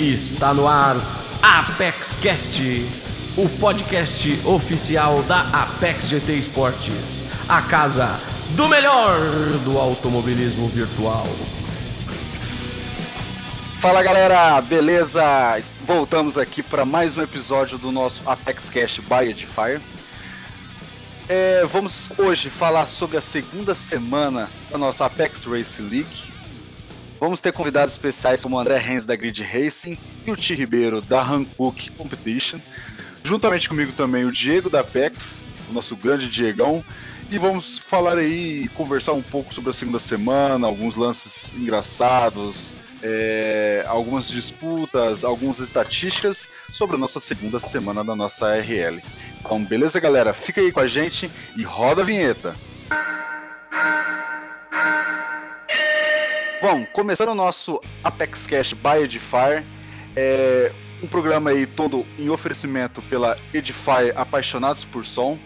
Está no ar Apex Cast, o podcast oficial da Apex GT Esportes, a casa do melhor do automobilismo virtual. Fala galera, beleza? Voltamos aqui para mais um episódio do nosso Apex Cash by Edifier. É, vamos hoje falar sobre a segunda semana da nossa Apex Race League. Vamos ter convidados especiais como o André Renz da Grid Racing e o Ti Ribeiro da Hankook Competition. Juntamente comigo também o Diego da Apex, o nosso grande Diegão. E vamos falar aí, conversar um pouco sobre a segunda semana, alguns lances engraçados, é, algumas disputas, algumas estatísticas sobre a nossa segunda semana da nossa RL. Então, beleza, galera? Fica aí com a gente e roda a vinheta. Bom, começando o nosso Apex Cash by Edifier, é um programa aí todo em oferecimento pela Edifier Apaixonados por Som.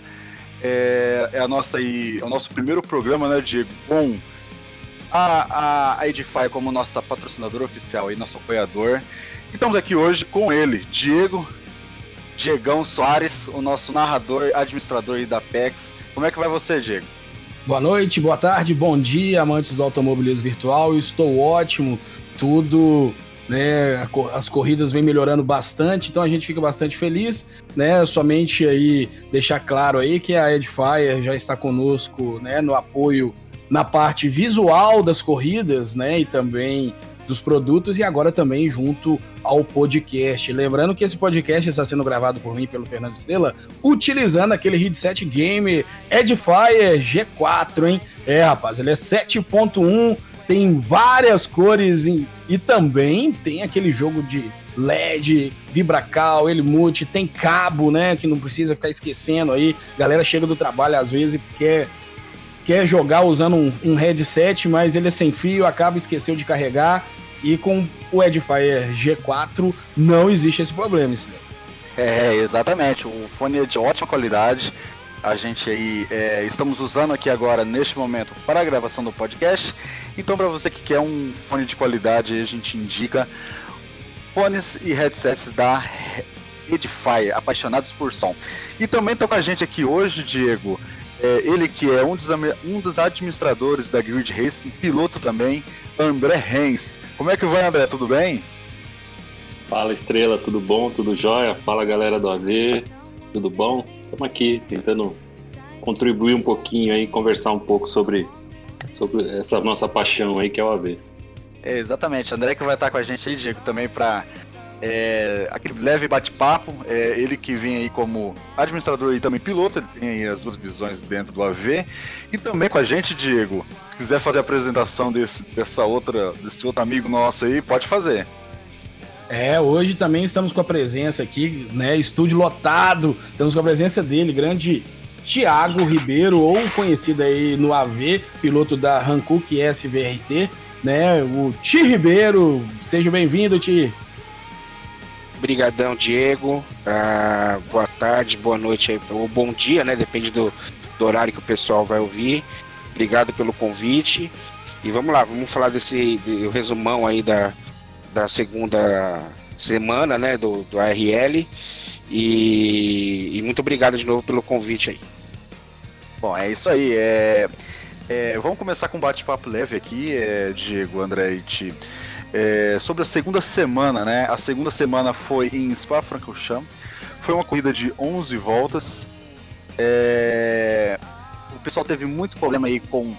É, é a nossa aí, é o nosso primeiro programa, né, Diego? Bom, a, a, a Edify como nossa patrocinadora oficial e nosso apoiador. E estamos aqui hoje com ele, Diego, Diegão Soares, o nosso narrador, administrador da PEX. Como é que vai você, Diego? Boa noite, boa tarde, bom dia, amantes do automobilismo virtual. estou ótimo, tudo, né? As corridas vêm melhorando bastante, então a gente fica bastante feliz, né? Somente aí deixar claro aí que a Edifier já está conosco, né? No apoio na parte visual das corridas, né? E também dos produtos e agora também junto ao podcast. Lembrando que esse podcast está sendo gravado por mim pelo Fernando Estrela, utilizando aquele headset game Edifier G4, hein? É, rapaz, ele é 7.1, tem várias cores e, e também tem aquele jogo de LED, vibracal, ele mute, tem cabo, né? Que não precisa ficar esquecendo aí. Galera chega do trabalho às vezes e quer quer jogar usando um, um, headset, mas ele é sem fio, acaba esqueceu de carregar. E com o Edifier G4 não existe esse problema. Isso é, exatamente. O fone é de ótima qualidade. A gente aí é, estamos usando aqui agora, neste momento, para a gravação do podcast. Então, para você que quer um fone de qualidade, a gente indica fones e headsets da Edifier, apaixonados por som. E também estão com a gente aqui hoje, Diego, é, ele que é um dos, um dos administradores da Grid Racing, piloto também, André Renz. Como é que vai, André? Tudo bem? Fala, Estrela, tudo bom? Tudo jóia? Fala, galera do AV, tudo bom? Estamos aqui tentando contribuir um pouquinho aí, conversar um pouco sobre, sobre essa nossa paixão aí que é o AV. É, exatamente, André que vai estar com a gente aí, Diego, também para é, aquele leve bate-papo, é, ele que vem aí como administrador e também piloto, ele tem aí as duas visões dentro do AV. E também com a gente, Diego, se quiser fazer a apresentação desse, dessa outra, desse outro amigo nosso aí, pode fazer. É, hoje também estamos com a presença aqui, né? Estúdio lotado, estamos com a presença dele, grande Tiago Ribeiro, ou conhecido aí no AV, piloto da Hankook SVRT, né? O Ti Ribeiro, seja bem-vindo, Ti. Obrigadão, Diego. Ah, boa tarde, boa noite ou bom dia, né? Depende do, do horário que o pessoal vai ouvir. Obrigado pelo convite. E vamos lá, vamos falar desse de, resumão aí da, da segunda semana, né? Do, do ARL. E, e muito obrigado de novo pelo convite aí. Bom, é isso aí. É, é, vamos começar com um bate-papo leve aqui, é, Diego, André e Ti. É, sobre a segunda semana, né? A segunda semana foi em Spa-Francorchamps. Foi uma corrida de 11 voltas. É, o pessoal teve muito problema aí com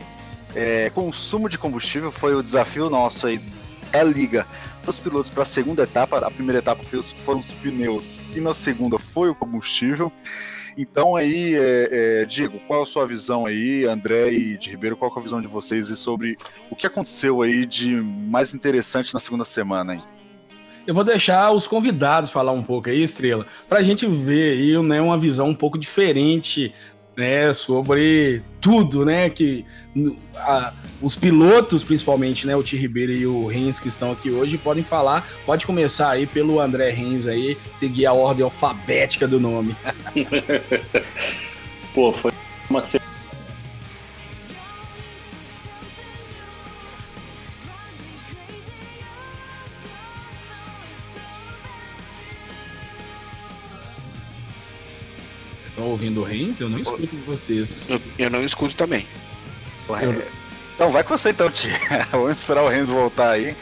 é, consumo de combustível. Foi o desafio nosso aí da liga os pilotos para a segunda etapa. A primeira etapa foram os pneus e na segunda foi o combustível. Então aí, é, é, Diego, qual a sua visão aí, André e de Ribeiro, qual é a visão de vocês e sobre o que aconteceu aí de mais interessante na segunda semana, hein? Eu vou deixar os convidados falar um pouco aí, Estrela, para a gente ver aí né, uma visão um pouco diferente né, sobre tudo, né, que a, os pilotos, principalmente, né, o Ti Ribeiro e o Renz que estão aqui hoje, podem falar. Pode começar aí pelo André Renz aí, seguir a ordem alfabética do nome. Pô, foi uma estão ouvindo o Reis? Eu não escuto vocês. Eu, eu não escuto também. Eu... Então vai com você então, Tia. Vamos esperar o Renzo voltar aí.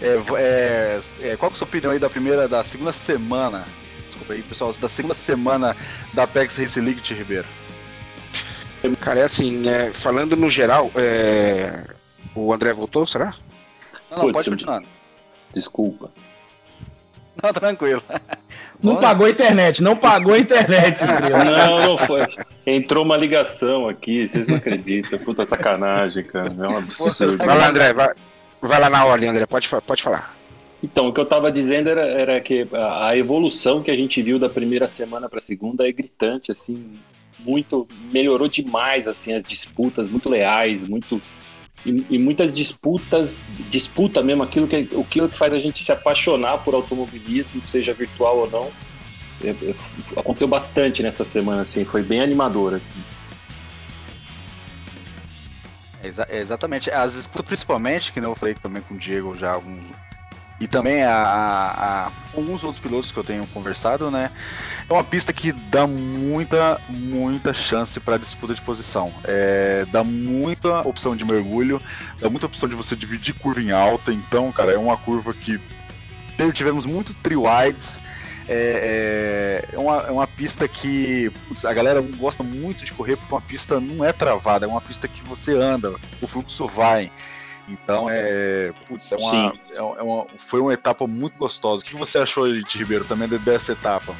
É, é, é, qual que é a sua opinião aí da primeira, da segunda semana? Desculpa aí, pessoal, da segunda semana da PEX Race League, Tia Ribeiro. Cara, é assim, é, falando no geral, é, o André voltou, será? Não, não, pode continuar. Desculpa. Não, tranquilo. Não Nossa. pagou a internet, não pagou a internet, Estrela. Não, não foi. Entrou uma ligação aqui, vocês não acreditam. Puta sacanagem, cara. É um absurdo. Vai lá, André, vai, vai lá na ordem, André, pode, pode falar. Então, o que eu estava dizendo era, era, que a evolução que a gente viu da primeira semana para a segunda é gritante, assim, muito melhorou demais, assim, as disputas muito leais, muito e, e, muitas disputas, disputa mesmo, aquilo que, o que faz a gente se apaixonar por automobilismo, seja virtual ou não. É, é, aconteceu bastante nessa semana, assim, foi bem animador, assim. Exatamente. As disputas, principalmente, que eu falei também com o Diego já alguns e também a, a, a, alguns outros pilotos que eu tenho conversado, né? É uma pista que dá muita, muita chance para disputa de posição. É, dá muita opção de mergulho, dá muita opção de você dividir curva em alta. Então, cara, é uma curva que tivemos muitos tri-wides. É, é, é, uma, é uma pista que putz, a galera gosta muito de correr porque uma pista não é travada, é uma pista que você anda, o fluxo vai. Então é. Putz, é uma, é, é uma, foi uma etapa muito gostosa. O que você achou, de Ribeiro, também dessa etapa?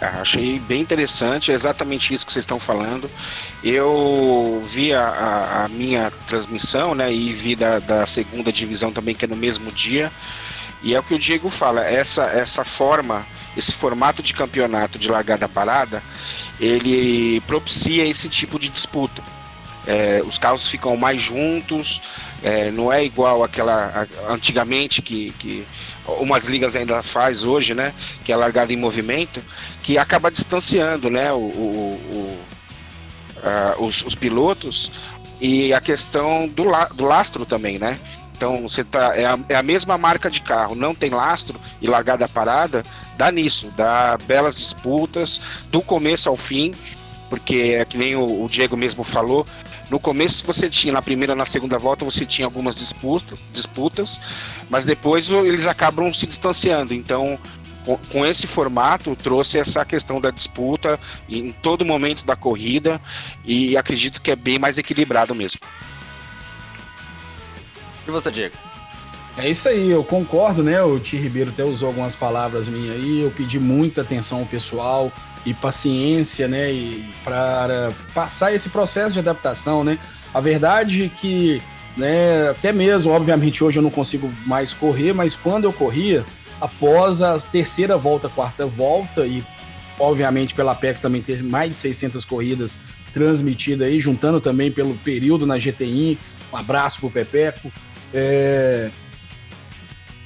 Ah, achei bem interessante, é exatamente isso que vocês estão falando. Eu vi a, a, a minha transmissão, né, e vi da, da, segunda divisão também, que é no mesmo dia. E é o que o Diego fala, essa, essa forma, esse formato de campeonato de largada parada, ele propicia esse tipo de disputa é, os carros ficam mais juntos, é, não é igual aquela antigamente que, que umas ligas ainda faz hoje, né? Que é largada em movimento, que acaba distanciando, né? O, o, o os, os, pilotos e a questão do, la, do lastro também, né? Então você tá é a, é a, mesma marca de carro, não tem lastro e largada parada, dá nisso, dá belas disputas do começo ao fim, porque é que nem o, o Diego mesmo falou, no começo você tinha, na primeira e na segunda volta, você tinha algumas disputas, disputas mas depois eles acabam se distanciando. Então, com, com esse formato, trouxe essa questão da disputa em todo momento da corrida e acredito que é bem mais equilibrado mesmo. E você, Diego? É isso aí, eu concordo, né? O Ti Ribeiro até usou algumas palavras minhas aí, eu pedi muita atenção ao pessoal e paciência, né, e para passar esse processo de adaptação, né? A verdade é que, né, até mesmo, obviamente hoje eu não consigo mais correr, mas quando eu corria, após a terceira volta, quarta volta e obviamente pela Apex também ter mais de 600 corridas transmitidas aí, juntando também pelo período na GT Inks, um abraço pro Pepeco. É...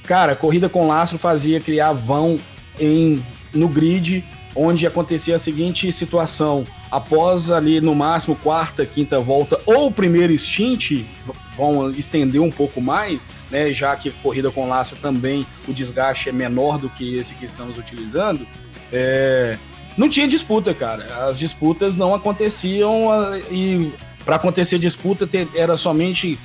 Cara, corrida com lastro fazia criar vão em, no grid onde acontecia a seguinte situação: após ali no máximo quarta, quinta volta ou primeiro stint, vão estender um pouco mais, né? Já que corrida com laço também o desgaste é menor do que esse que estamos utilizando. É... Não tinha disputa, cara. As disputas não aconteciam ah, e para acontecer disputa era somente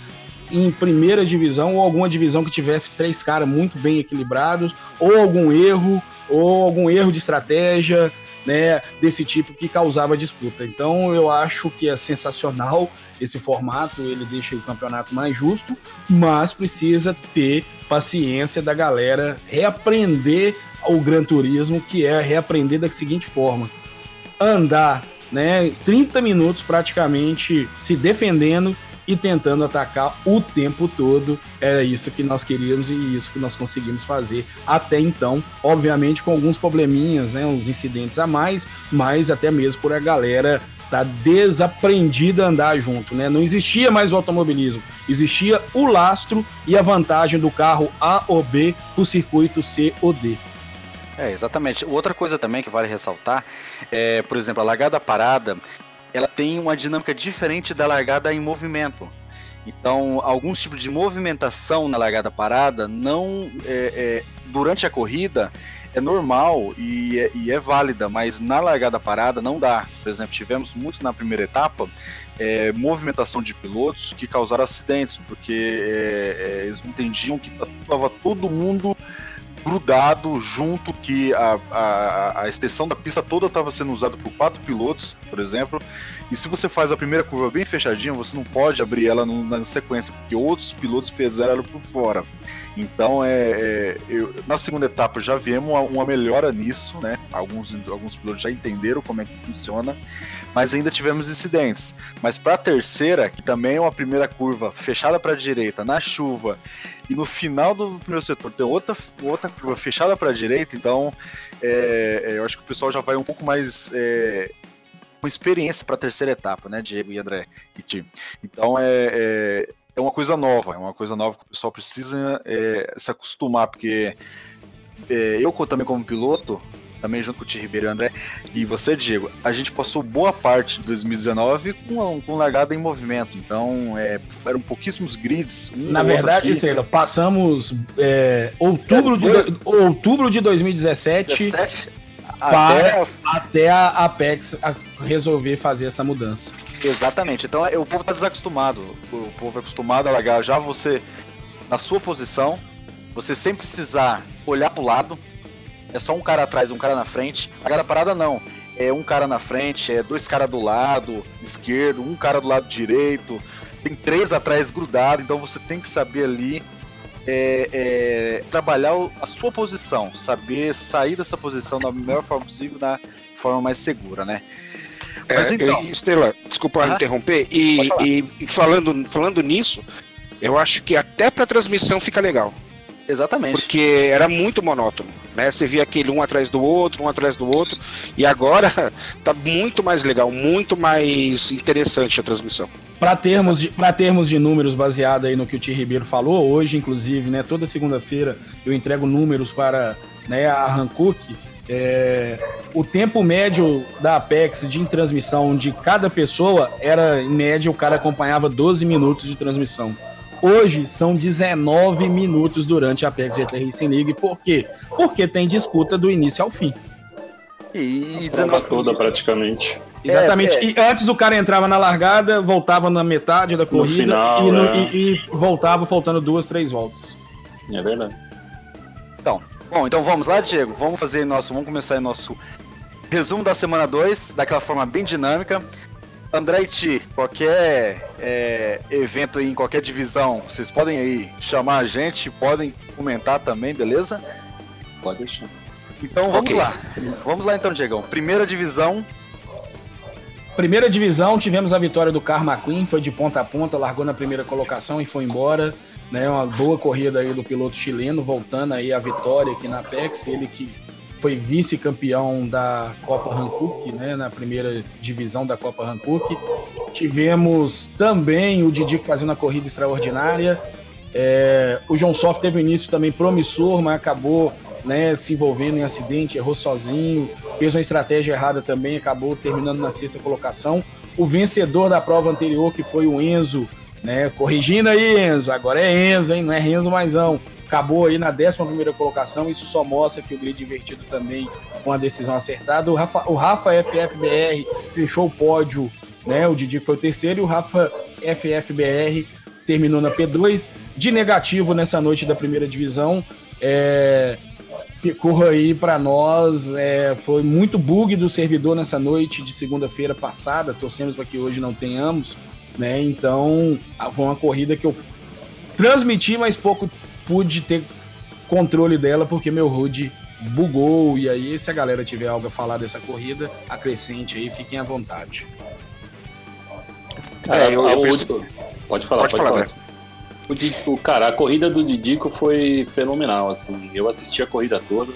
em primeira divisão ou alguma divisão que tivesse três caras muito bem equilibrados, ou algum erro, ou algum erro de estratégia, né, desse tipo que causava disputa. Então eu acho que é sensacional esse formato, ele deixa o campeonato mais justo, mas precisa ter paciência da galera reaprender o Gran Turismo, que é reaprender da seguinte forma: andar, né, 30 minutos praticamente se defendendo e tentando atacar o tempo todo. Era isso que nós queríamos e isso que nós conseguimos fazer até então. Obviamente com alguns probleminhas, né, uns incidentes a mais, mas até mesmo por a galera tá desaprendida a andar junto, né? Não existia mais o automobilismo, existia o lastro e a vantagem do carro A ou B o circuito C ou D. É, exatamente. Outra coisa também que vale ressaltar é, por exemplo, a largada parada, ela tem uma dinâmica diferente da largada em movimento. Então, alguns tipos de movimentação na largada parada não é, é, durante a corrida é normal e é, e é, válida, mas na largada parada não dá. Por exemplo, tivemos muito na primeira etapa é, movimentação de pilotos que causaram acidentes, porque é, é eles entendiam que estava todo mundo grudado junto, que a, a, a extensão da pista toda estava sendo usada por quatro pilotos, por exemplo, e se você faz a primeira curva bem fechadinha, você não pode abrir ela no, na sequência, porque outros pilotos fizeram ela por fora. Então, é, é eu, na segunda etapa já vemos uma, uma, melhora nisso, né? Alguns, alguns pilotos já entenderam como é que funciona, mas ainda tivemos incidentes. Mas para a terceira, que também é uma primeira curva fechada para a direita, na chuva, e no final do primeiro setor tem outra, outra curva fechada para a direita, então é, é, eu acho que o pessoal já vai um pouco mais é, uma experiência para a terceira etapa, né, Diego e André e Tim. Então é, é, é, uma coisa nova, é uma coisa nova que o pessoal precisa é, se acostumar, porque é, eu também como piloto, também junto com o Tim Ribeiro e o André, e você, Diego, a gente passou boa parte de 2019 com, com largada em movimento, então é, eram pouquíssimos grids. Um Na verdade, Estrela, passamos é, outubro, de, outubro de 2017 17? para até, a Apex resolver fazer essa mudança. Exatamente. Então é, o povo está desacostumado. O povo é acostumado a largar já você na sua posição, você sem precisar olhar para o lado. É só um cara atrás e um cara na frente. A cada parada não. É um cara na frente, é dois caras do lado esquerdo, um cara do lado direito. Tem três atrás grudado, então você tem que saber ali é, é, trabalhar a sua posição, saber sair dessa posição da melhor forma possível, da forma mais segura, né? Mas é, então. Estrela, desculpa interromper. E, e, falando, falando nisso, eu acho que até para transmissão fica legal. Exatamente. Porque era muito monótono, né? Você via aquele um atrás do outro, um atrás do outro, e agora tá muito mais legal, muito mais interessante a transmissão. Para termos, de, termos de números baseado aí no que o Tio Ribeiro falou, hoje, inclusive, né, toda segunda-feira eu entrego números para né, a Hankook. É, o tempo médio da Apex de transmissão de cada pessoa era, em média, o cara acompanhava 12 minutos de transmissão. Hoje são 19 minutos durante a Apex GT Racing League. Por quê? Porque tem disputa do início ao fim. E 19 toda praticamente. Exatamente. É, é. E antes o cara entrava na largada, voltava na metade da corrida final, e, no, é. e, e, voltava faltando duas, três voltas. É verdade. Então, bom, então vamos lá, Diego. Vamos fazer nosso. Vamos começar nosso resumo da semana 2, daquela forma bem dinâmica. André e Ti, qualquer é, evento aí em qualquer divisão, vocês podem aí chamar a gente, podem comentar também, beleza? Pode deixar. Então vamos okay. lá. Vamos lá então, Diegão. Primeira divisão. Primeira divisão, tivemos a vitória do Karma Queen, foi de ponta a ponta, largou na primeira colocação e foi embora. Né, uma boa corrida aí do piloto chileno, voltando aí a vitória aqui na Apex, ele que foi vice-campeão da Copa Hankook, né, na primeira divisão da Copa Hankook. Tivemos também o Didi fazendo uma corrida extraordinária. É, o João Soft teve um início também promissor, mas acabou né, se envolvendo em acidente, errou sozinho, fez uma estratégia errada também, acabou terminando na sexta colocação. O vencedor da prova anterior, que foi o Enzo, né, corrigindo aí, Enzo, agora é Enzo, hein, não é Renzo mais não acabou aí na 11 colocação. Isso só mostra que o grid invertido também com a decisão acertada. O Rafa, o Rafa FFBR fechou o pódio, né? O Didi foi o terceiro e o Rafa FFBR terminou na P2. De negativo nessa noite da primeira divisão, é, ficou aí para nós. É, foi muito bug do servidor nessa noite de segunda-feira passada. Torcemos para que hoje não tenhamos. Né? Então, foi uma corrida que eu transmiti, mas pouco pude ter controle dela porque meu HUD bugou. E aí, se a galera tiver algo a falar dessa corrida, acrescente aí, fiquem à vontade. Cara, é, eu, eu. Pode falar, pode, pode falar. falar. O, cara, a corrida do Didico foi fenomenal, assim. Eu assisti a corrida toda.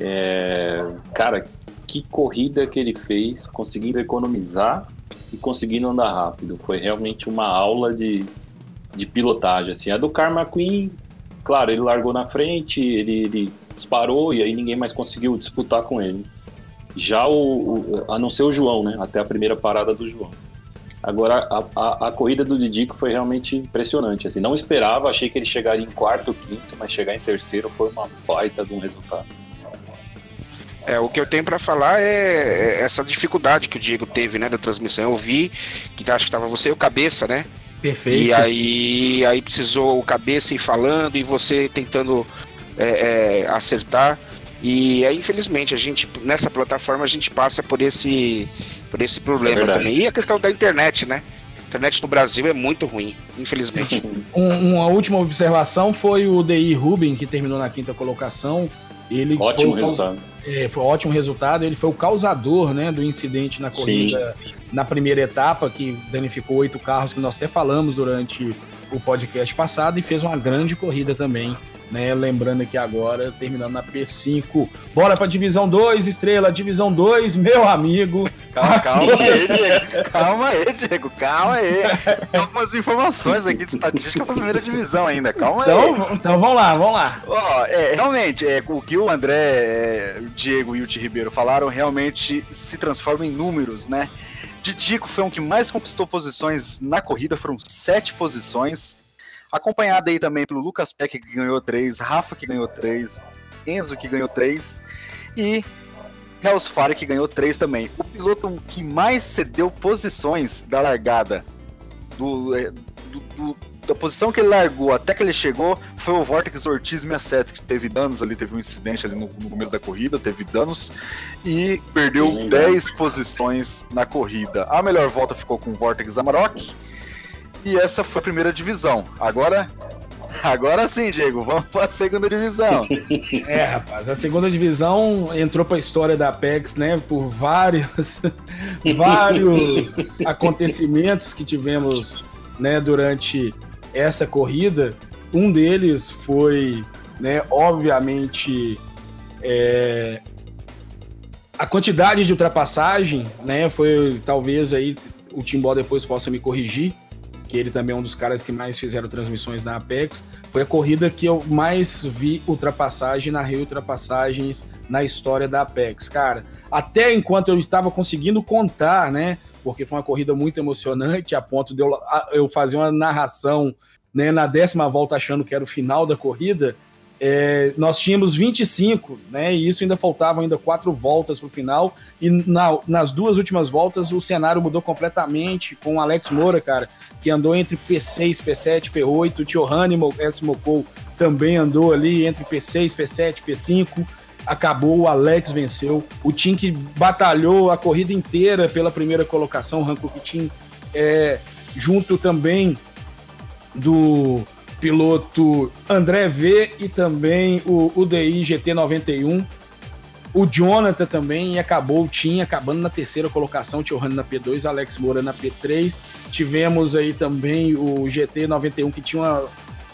É, cara, que corrida que ele fez, conseguindo economizar e conseguindo andar rápido. Foi realmente uma aula de, de pilotagem. Assim. A do Karma Queen, claro, ele largou na frente, ele, ele disparou e aí ninguém mais conseguiu disputar com ele. Já o, o, a não ser o João, né? Até a primeira parada do João. Agora, a, a, a, corrida do Didico foi realmente impressionante. Assim, não esperava, achei que ele chegaria em quarto, quinto, mas chegar em terceiro foi uma baita de um resultado. É, o que eu tenho para falar é, é essa dificuldade que o Diego teve, né, da transmissão. Eu vi que acho que tava você e o cabeça, né? Perfeito. E aí, aí precisou o cabeça ir falando e você tentando é, é, acertar. E aí, infelizmente, a gente nessa plataforma a gente passa por esse por esse problema É também. E a questão da internet, né? A internet no Brasil é muito ruim, infelizmente. Um- uma última observação foi o DI Ruben, que terminou na quinta colocação. Ele Ótimo foi resultado. É, foi um ótimo resultado. Ele foi o causador né, do incidente na corrida na primeira etapa, que danificou oito carros, que nós até falamos durante o podcast passado, e fez uma grande corrida também. Né, lembrando aqui agora, terminando na P5. Bora pra divisão 2, estrela, divisão 2, meu amigo. Calma, calma aí, Diego. Calma aí, Diego. Calma aí. Tem algumas informações aqui de estatística pra primeira divisão ainda. Calma aí. Então, então vamos lá, vamos lá. Ó, é, realmente, é, o que o André, é, o Diego e o Ti Ribeiro falaram realmente se transforma em números, né? Didico foi um que mais conquistou posições na corrida, foram sete posições. Acompanhado aí também pelo Lucas Peck, que ganhou três, Rafa, que ganhou três, Enzo, que ganhou três, e Hellsfire, que ganhou três também. O piloto que mais cedeu posições da largada, do, é, do- do- da posição que ele largou até que ele chegou, foi o Vortex Ortiz 67, que teve danos ali, teve um incidente ali no, no começo da corrida, teve danos, e perdeu Sim, legal. 10 posições na corrida. A melhor volta ficou com o Vortex Amarok, e essa foi a primeira divisão. Agora, agora sim, Diego, vamos para a segunda divisão. É, rapaz, a segunda divisão entrou para a história da Apex, né, por vários, vários acontecimentos que tivemos, né, durante essa corrida. Um deles foi, né, obviamente, é, a quantidade de ultrapassagem, né, foi talvez aí o Timbó depois possa me corrigir, que ele também é um dos caras que mais fizeram transmissões na Apex. Foi a corrida que eu mais vi ultrapassagem, narrei ultrapassagens na história da Apex. Cara, até enquanto eu estava conseguindo contar, né? Porque foi uma corrida muito emocionante, a ponto de eu, eu fazer uma narração né, na décima volta achando que era o final da corrida. É, nós tínhamos 25, né? E isso ainda faltavam ainda quatro voltas para o final. E na- nas duas últimas voltas o cenário mudou completamente com o Alex Moura, cara, que andou entre P6, P7, P8. O Tio Hannibal, S. Mocou, também andou ali entre P6, P7, P5. Acabou, o Alex venceu. O Tim que batalhou a corrida inteira pela primeira colocação, o Hankook Team, é, junto também do piloto André V e também o UDI GT91. O Jonathan também acabou Team acabando na terceira colocação, Tio Rani na P2, Alex Moura na P3. Tivemos aí também o GT91 que tinha uma,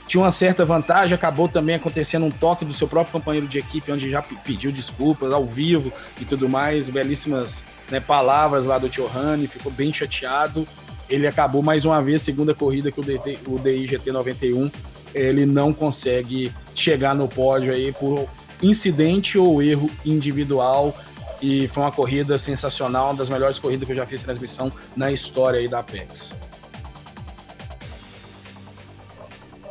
tinha uma certa vantagem, acabou também acontecendo um toque do seu próprio companheiro de equipe, onde já pe- pediu desculpas ao vivo e tudo mais, belíssimas né, palavras lá do Tio Rani, ficou bem chateado. Ele acabou mais uma vez, segunda corrida que o, DT, o DI GT91, ele não consegue chegar no pódio aí por incidente ou erro individual. E foi uma corrida sensacional, uma das melhores corridas que eu já fiz transmissão na história aí da Apex.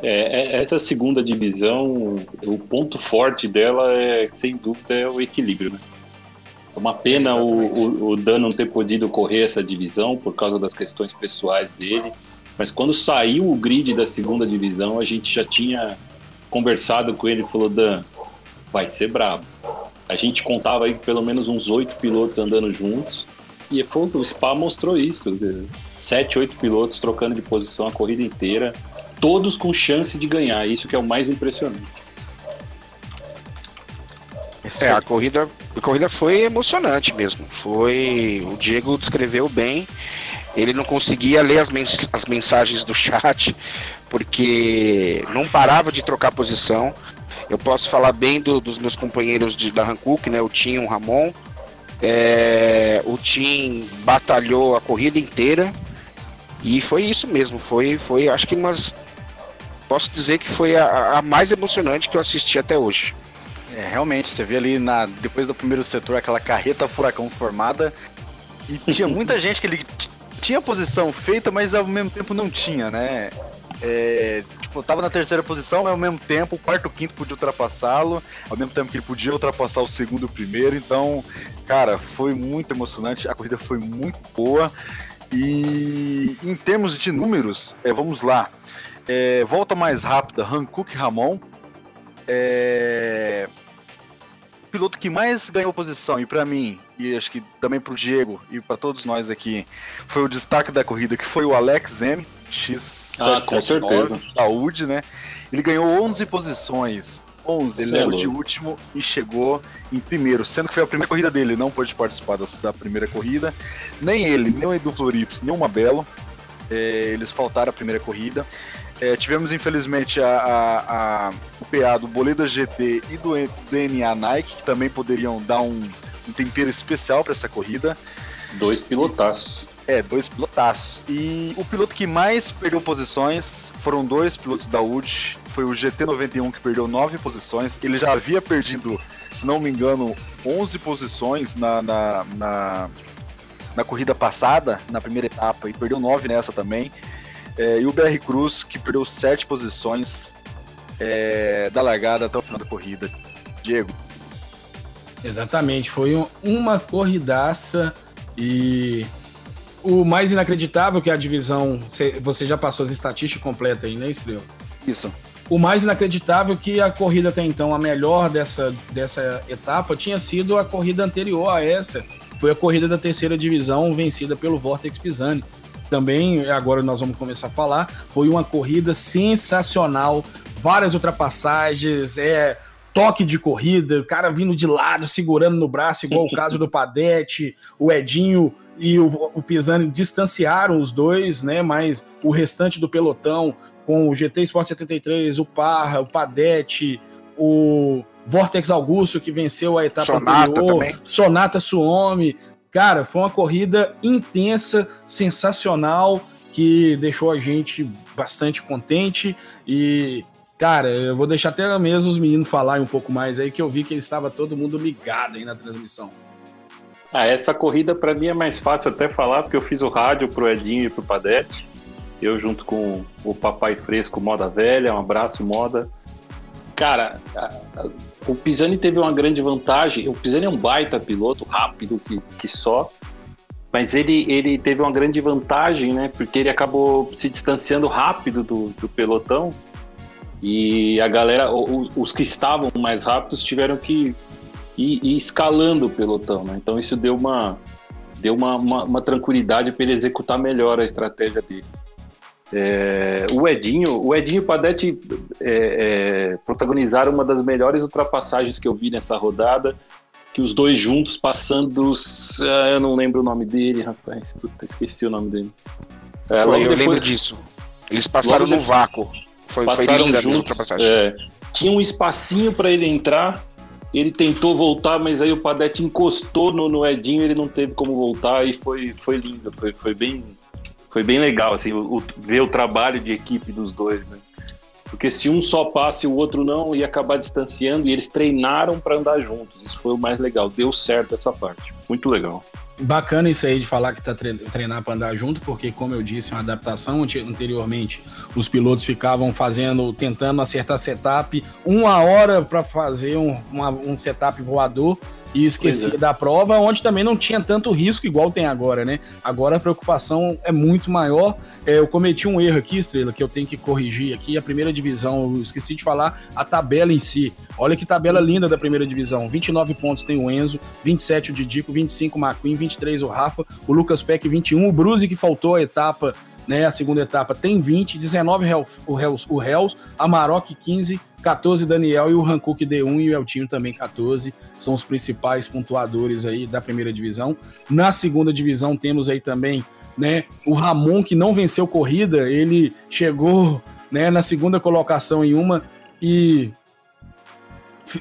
É, é- essa segunda divisão, o ponto forte dela é, sem dúvida, é o equilíbrio, né? É uma pena É, o, o, o Dan não ter podido correr essa divisão por causa das questões pessoais dele. Mas quando saiu o grid da segunda divisão, a gente já tinha conversado com ele e falou: Dan, vai ser brabo. A gente contava aí pelo menos uns oito pilotos andando juntos. E foi, o Spa mostrou isso: sete, oito pilotos trocando de posição a corrida inteira todos com chance de ganhar. Isso que é o mais impressionante. É, a corrida, a corrida foi emocionante mesmo. Foi. O Diego descreveu bem. Ele não conseguia ler as, mens- as mensagens do chat, porque não parava de trocar posição. Eu posso falar bem do- dos meus companheiros de, da Hankook, né? O Tim, o Ramon. É, o Tim batalhou a corrida inteira. E foi isso mesmo. Foi, foi acho que umas. Posso dizer que foi a, a mais emocionante que eu assisti até hoje. É, realmente, você vê ali na, depois do primeiro setor aquela carreta furacão formada e tinha muita gente que ele tinha posição feita, mas ao mesmo tempo não tinha, né? É, tipo, tava na terceira posição, mas ao mesmo tempo o quarto, o quinto podia ultrapassá-lo, ao mesmo tempo que ele podia ultrapassar o segundo e o primeiro. Então, cara, foi muito emocionante. A corrida foi muito boa. E em termos de números, é, vamos lá. É, volta mais rápida, Hankook Ramon. É, piloto que mais ganhou posição, e para mim, e acho que também para o Diego e para todos nós aqui, foi o destaque da corrida, que foi o Alex M, X779, ah, da UD, né? Ele ganhou 11 posições. 11, ele levou de último e chegou em primeiro, sendo que foi a primeira corrida dele, não pôde participar da, primeira corrida. Nem ele, nem o Edu Florips, nem o Mabelo, é, eles faltaram a primeira corrida. É, tivemos, infelizmente, a, a, a, o PA do Boleda GT e do DNA Nike, que também poderiam dar um, um tempero especial para essa corrida. Dois pilotaços. É, dois pilotaços. E o piloto que mais perdeu posições foram dois pilotos da UD. Foi o GT91 que perdeu nove posições. Ele já havia perdido, se não me engano, 11 posições na, na, na, na corrida passada, na primeira etapa, e perdeu nove nessa também. É, e o BR Cruz, que perdeu sete posições é, da largada até o final da corrida. Diego. Exatamente, foi um, uma corridaça e o mais inacreditável que é a divisão. Você já passou as estatísticas completas aí, né, Estrela? Isso. O mais inacreditável que a corrida até então, a melhor dessa, dessa etapa, tinha sido a corrida anterior a essa. Foi a corrida da terceira divisão vencida pelo Vortex Pisani também, agora nós vamos começar a falar, foi uma corrida sensacional, várias ultrapassagens, é toque de corrida, o cara vindo de lado, segurando no braço, igual o caso do Padete, o Edinho e o, o Pisani distanciaram os dois, né? Mas o restante do pelotão, com o GT Sport 73, o Parra, o Padete, o Vortex Augusto, que venceu a etapa Sonata anterior, também. Sonata Suomi, Cara, foi uma corrida intensa, sensacional, que deixou a gente bastante contente e Cara, eu vou deixar até mesmo os meninos falarem um pouco mais aí, que eu vi que estava todo mundo ligado aí na transmissão. Ah, essa corrida para mim é mais fácil até falar, porque eu fiz o rádio pro Edinho e pro Padete. Eu junto com o Papai Fresco Moda Velha, um abraço, Moda. Cara, o Pisani teve uma grande vantagem. O Pisani é um baita piloto, rápido que, que só. Mas ele, ele teve uma grande vantagem, né? Porque ele acabou se distanciando rápido do, do pelotão. E a galera, os, os que estavam mais rápidos, tiveram que ir, ir escalando o pelotão, né? Então isso deu uma, deu uma, uma, uma tranquilidade para ele executar melhor a estratégia dele. É, o Edinho, o Edinho e o Padete é, é, protagonizaram uma das melhores ultrapassagens que eu vi nessa rodada, que os dois juntos passando, ah, eu não lembro o nome dele, rapaz, puta, esqueci o nome dele. É, foi, eu depois, lembro disso. Eles passaram no vácuo. Foi, passaram foi juntos. É, tinha um espacinho para ele entrar. Ele tentou voltar, mas aí o Padete encostou no, no Edinho, ele não teve como voltar e foi, foi lindo, foi, foi bem, foi bem legal, assim, o, o, ver o trabalho de equipe dos dois, né? Porque se um só passe e o outro não, ia acabar distanciando e eles treinaram para andar juntos. Isso foi o mais legal. Deu certo essa parte. Muito legal. Bacana isso aí de falar que tá treinar para andar junto, porque como eu disse, é uma adaptação anteriormente, os pilotos ficavam fazendo, tentando acertar setup uma hora para fazer um, uma, um setup voador e esquecia é. da prova, onde também não tinha tanto risco igual tem agora, né? Agora a preocupação é muito maior. É, eu cometi um erro aqui, Estrela, que eu tenho que corrigir aqui. A primeira divisão, eu esqueci de falar a tabela em si. Olha que tabela linda da primeira divisão. 29 pontos tem o Enzo, 27 o Didico, 25 o McQueen, 23 o Rafa, o Lucas Peck 21, o Bruce que faltou a etapa né? A segunda etapa tem 20, 19 o Hells, o Hells, a Maroc 15, 14 Daniel e o Hankook D1 e o Eltinho também 14, são os principais pontuadores aí da primeira divisão. Na segunda divisão temos aí também, né, o Ramon que não venceu corrida, ele chegou, né, na segunda colocação em uma e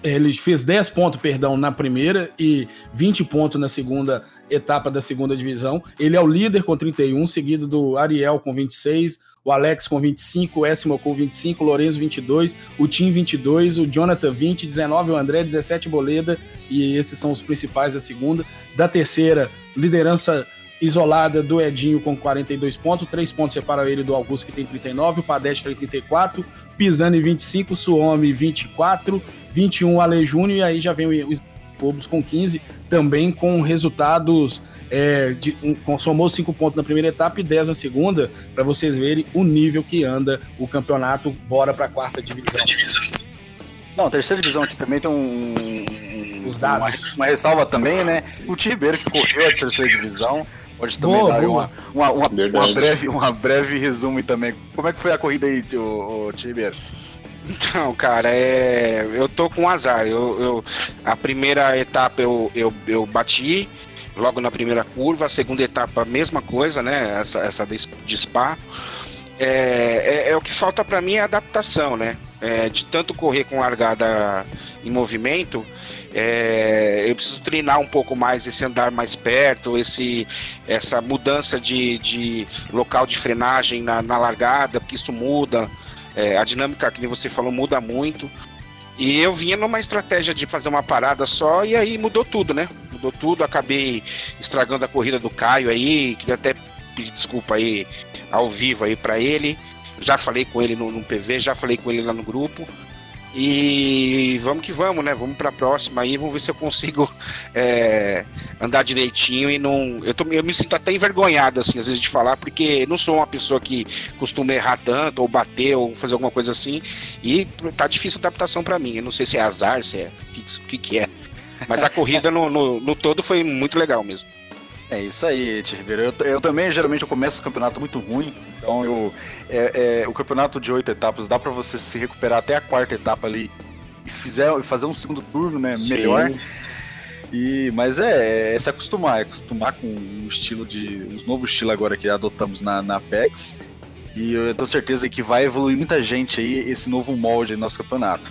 ele fez 10 pontos, perdão, na primeira e 20 pontos na segunda etapa da segunda divisão. Ele é o líder com 31, seguido do Ariel com 26, o Alex com 25, o Essimo com 25, o Lorenzo 22, o Tim 22, o Jonathan 20, 19 o André, 17 Boleda, e esses são os principais da segunda. Da terceira, liderança isolada do Edinho com 42 pontos, 3 pontos separam ele do Augusto que tem 39, o Padete tem 34, Pisani 25, Suomi 24, 21 Ale Júnior e aí já vem os Lobos com 15, também com resultados é, de, um, somou 5 pontos na primeira etapa e 10 na segunda, para vocês verem o nível que anda o campeonato, bora para a quarta divisão. Não, a terceira divisão aqui também tem um, os dados. Uma, uma, ressalva também, né? O Tim Ribeiro que correu a terceira divisão. Pode também boa, dar boa. Uma, uma, uma, uma, breve, uma breve resumo também. Como é que foi a corrida aí, o, o Tim Ribeiro? Então, cara, é... eu tô com azar. Eu, eu... A primeira etapa eu, eu, eu bati, logo na primeira curva, a segunda etapa, a mesma coisa, né? Essa, essa de Spa. É, é, é o que falta para mim é adaptação, né? É, de tanto correr com largada em movimento, é, eu preciso treinar um pouco mais esse andar mais perto, esse, essa mudança de, de local de frenagem na, na largada, porque isso muda. É, a dinâmica, que você falou, muda muito. E eu vinha numa estratégia de fazer uma parada só e aí mudou tudo, né? Mudou tudo, acabei estragando a corrida do Caio aí, queria até pedir desculpa aí ao vivo aí para ele. Já falei com ele no, no, PV, já falei com ele lá no grupo. E vamos que vamos, né? Vamos para a próxima aí, vamos ver se eu consigo é, andar direitinho e não. Eu, tô, eu me sinto até envergonhado, assim, às vezes, de falar, porque não sou uma pessoa que costuma errar tanto, ou bater, ou fazer alguma coisa assim. E tá difícil a adaptação para mim. Eu não sei se é azar, se é. O que, que, é. Mas a corrida no, no, no todo foi muito legal mesmo. É isso aí, Tio Ribeiro. Eu, eu, também, geralmente, eu começo o campeonato muito ruim. Então, eu, é, é, o campeonato de oito etapas dá para você se recuperar até a quarta etapa ali e fizer, fazer um segundo turno, né? Sim. Melhor. E, mas é, é, se acostumar, é acostumar com um estilo de. um novo estilo agora que adotamos na, na Apex. E eu tenho certeza que vai evoluir muita gente aí esse novo molde no nosso campeonato.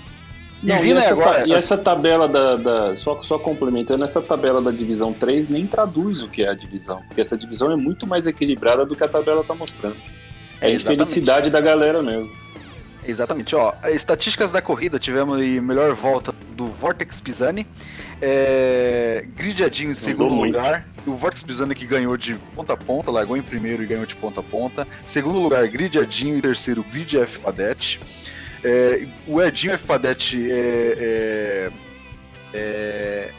Não, e, e, essa, agora, e essa tabela da, da, Só, só complementando, essa tabela da divisão 3 nem traduz o que é a divisão. Porque essa divisão é muito mais equilibrada do que a tabela está mostrando. É, é a infelicidade da galera mesmo. Exatamente, ó. Estatísticas da corrida, tivemos aí melhor volta do Vortex Pisani. É, Gridiadinho em segundo lugar. O Vortex Pisani que ganhou de ponta a ponta, largou em primeiro e ganhou de ponta a ponta. Segundo lugar, Gridiadinho e terceiro, Grid F Padete. É, o Edinho F. Padete é, é, é,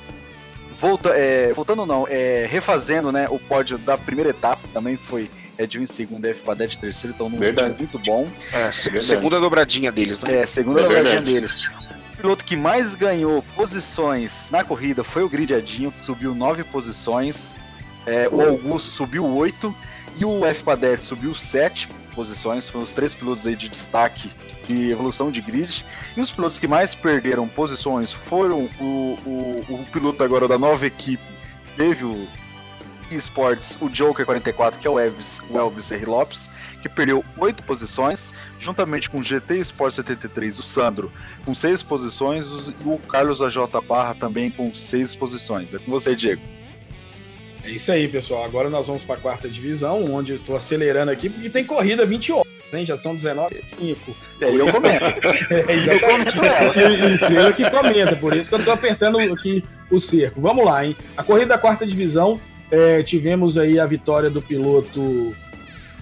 volta, é, voltando não, é, refazendo né, o pódio da primeira etapa, também foi Edinho em segundo, F. Padete terceiro, então num verdade. muito bom. É, segunda dobradinha deles, né? É, segunda dobradinha deles. O piloto que mais ganhou posições na corrida foi o Gridiadinho, que subiu nove posições. É, o Augusto subiu oito e o F. Padete subiu sete posições. Foram os três pilotos aí de destaque de evolução de grid. E os pilotos que mais perderam posições foram o, o, o piloto agora da nova equipe, teve o eSports, o Joker 44, que é o Elvis, o Elvis R. Lopes, que perdeu oito posições, juntamente com o GT Sport 73, o Sandro, com seis posições, e o Carlos AJ Barra também com seis posições. É com você, Diego. É isso aí, pessoal. Agora nós vamos para a quarta divisão, onde eu estou acelerando aqui, porque tem corrida 20 horas hein? Já são 19 e 5. É, eu comento. é, exatamente. E Estrela que comenta, por isso que eu estou apertando aqui o cerco. Vamos lá, hein? A corrida da quarta divisão, é, tivemos aí a vitória do piloto.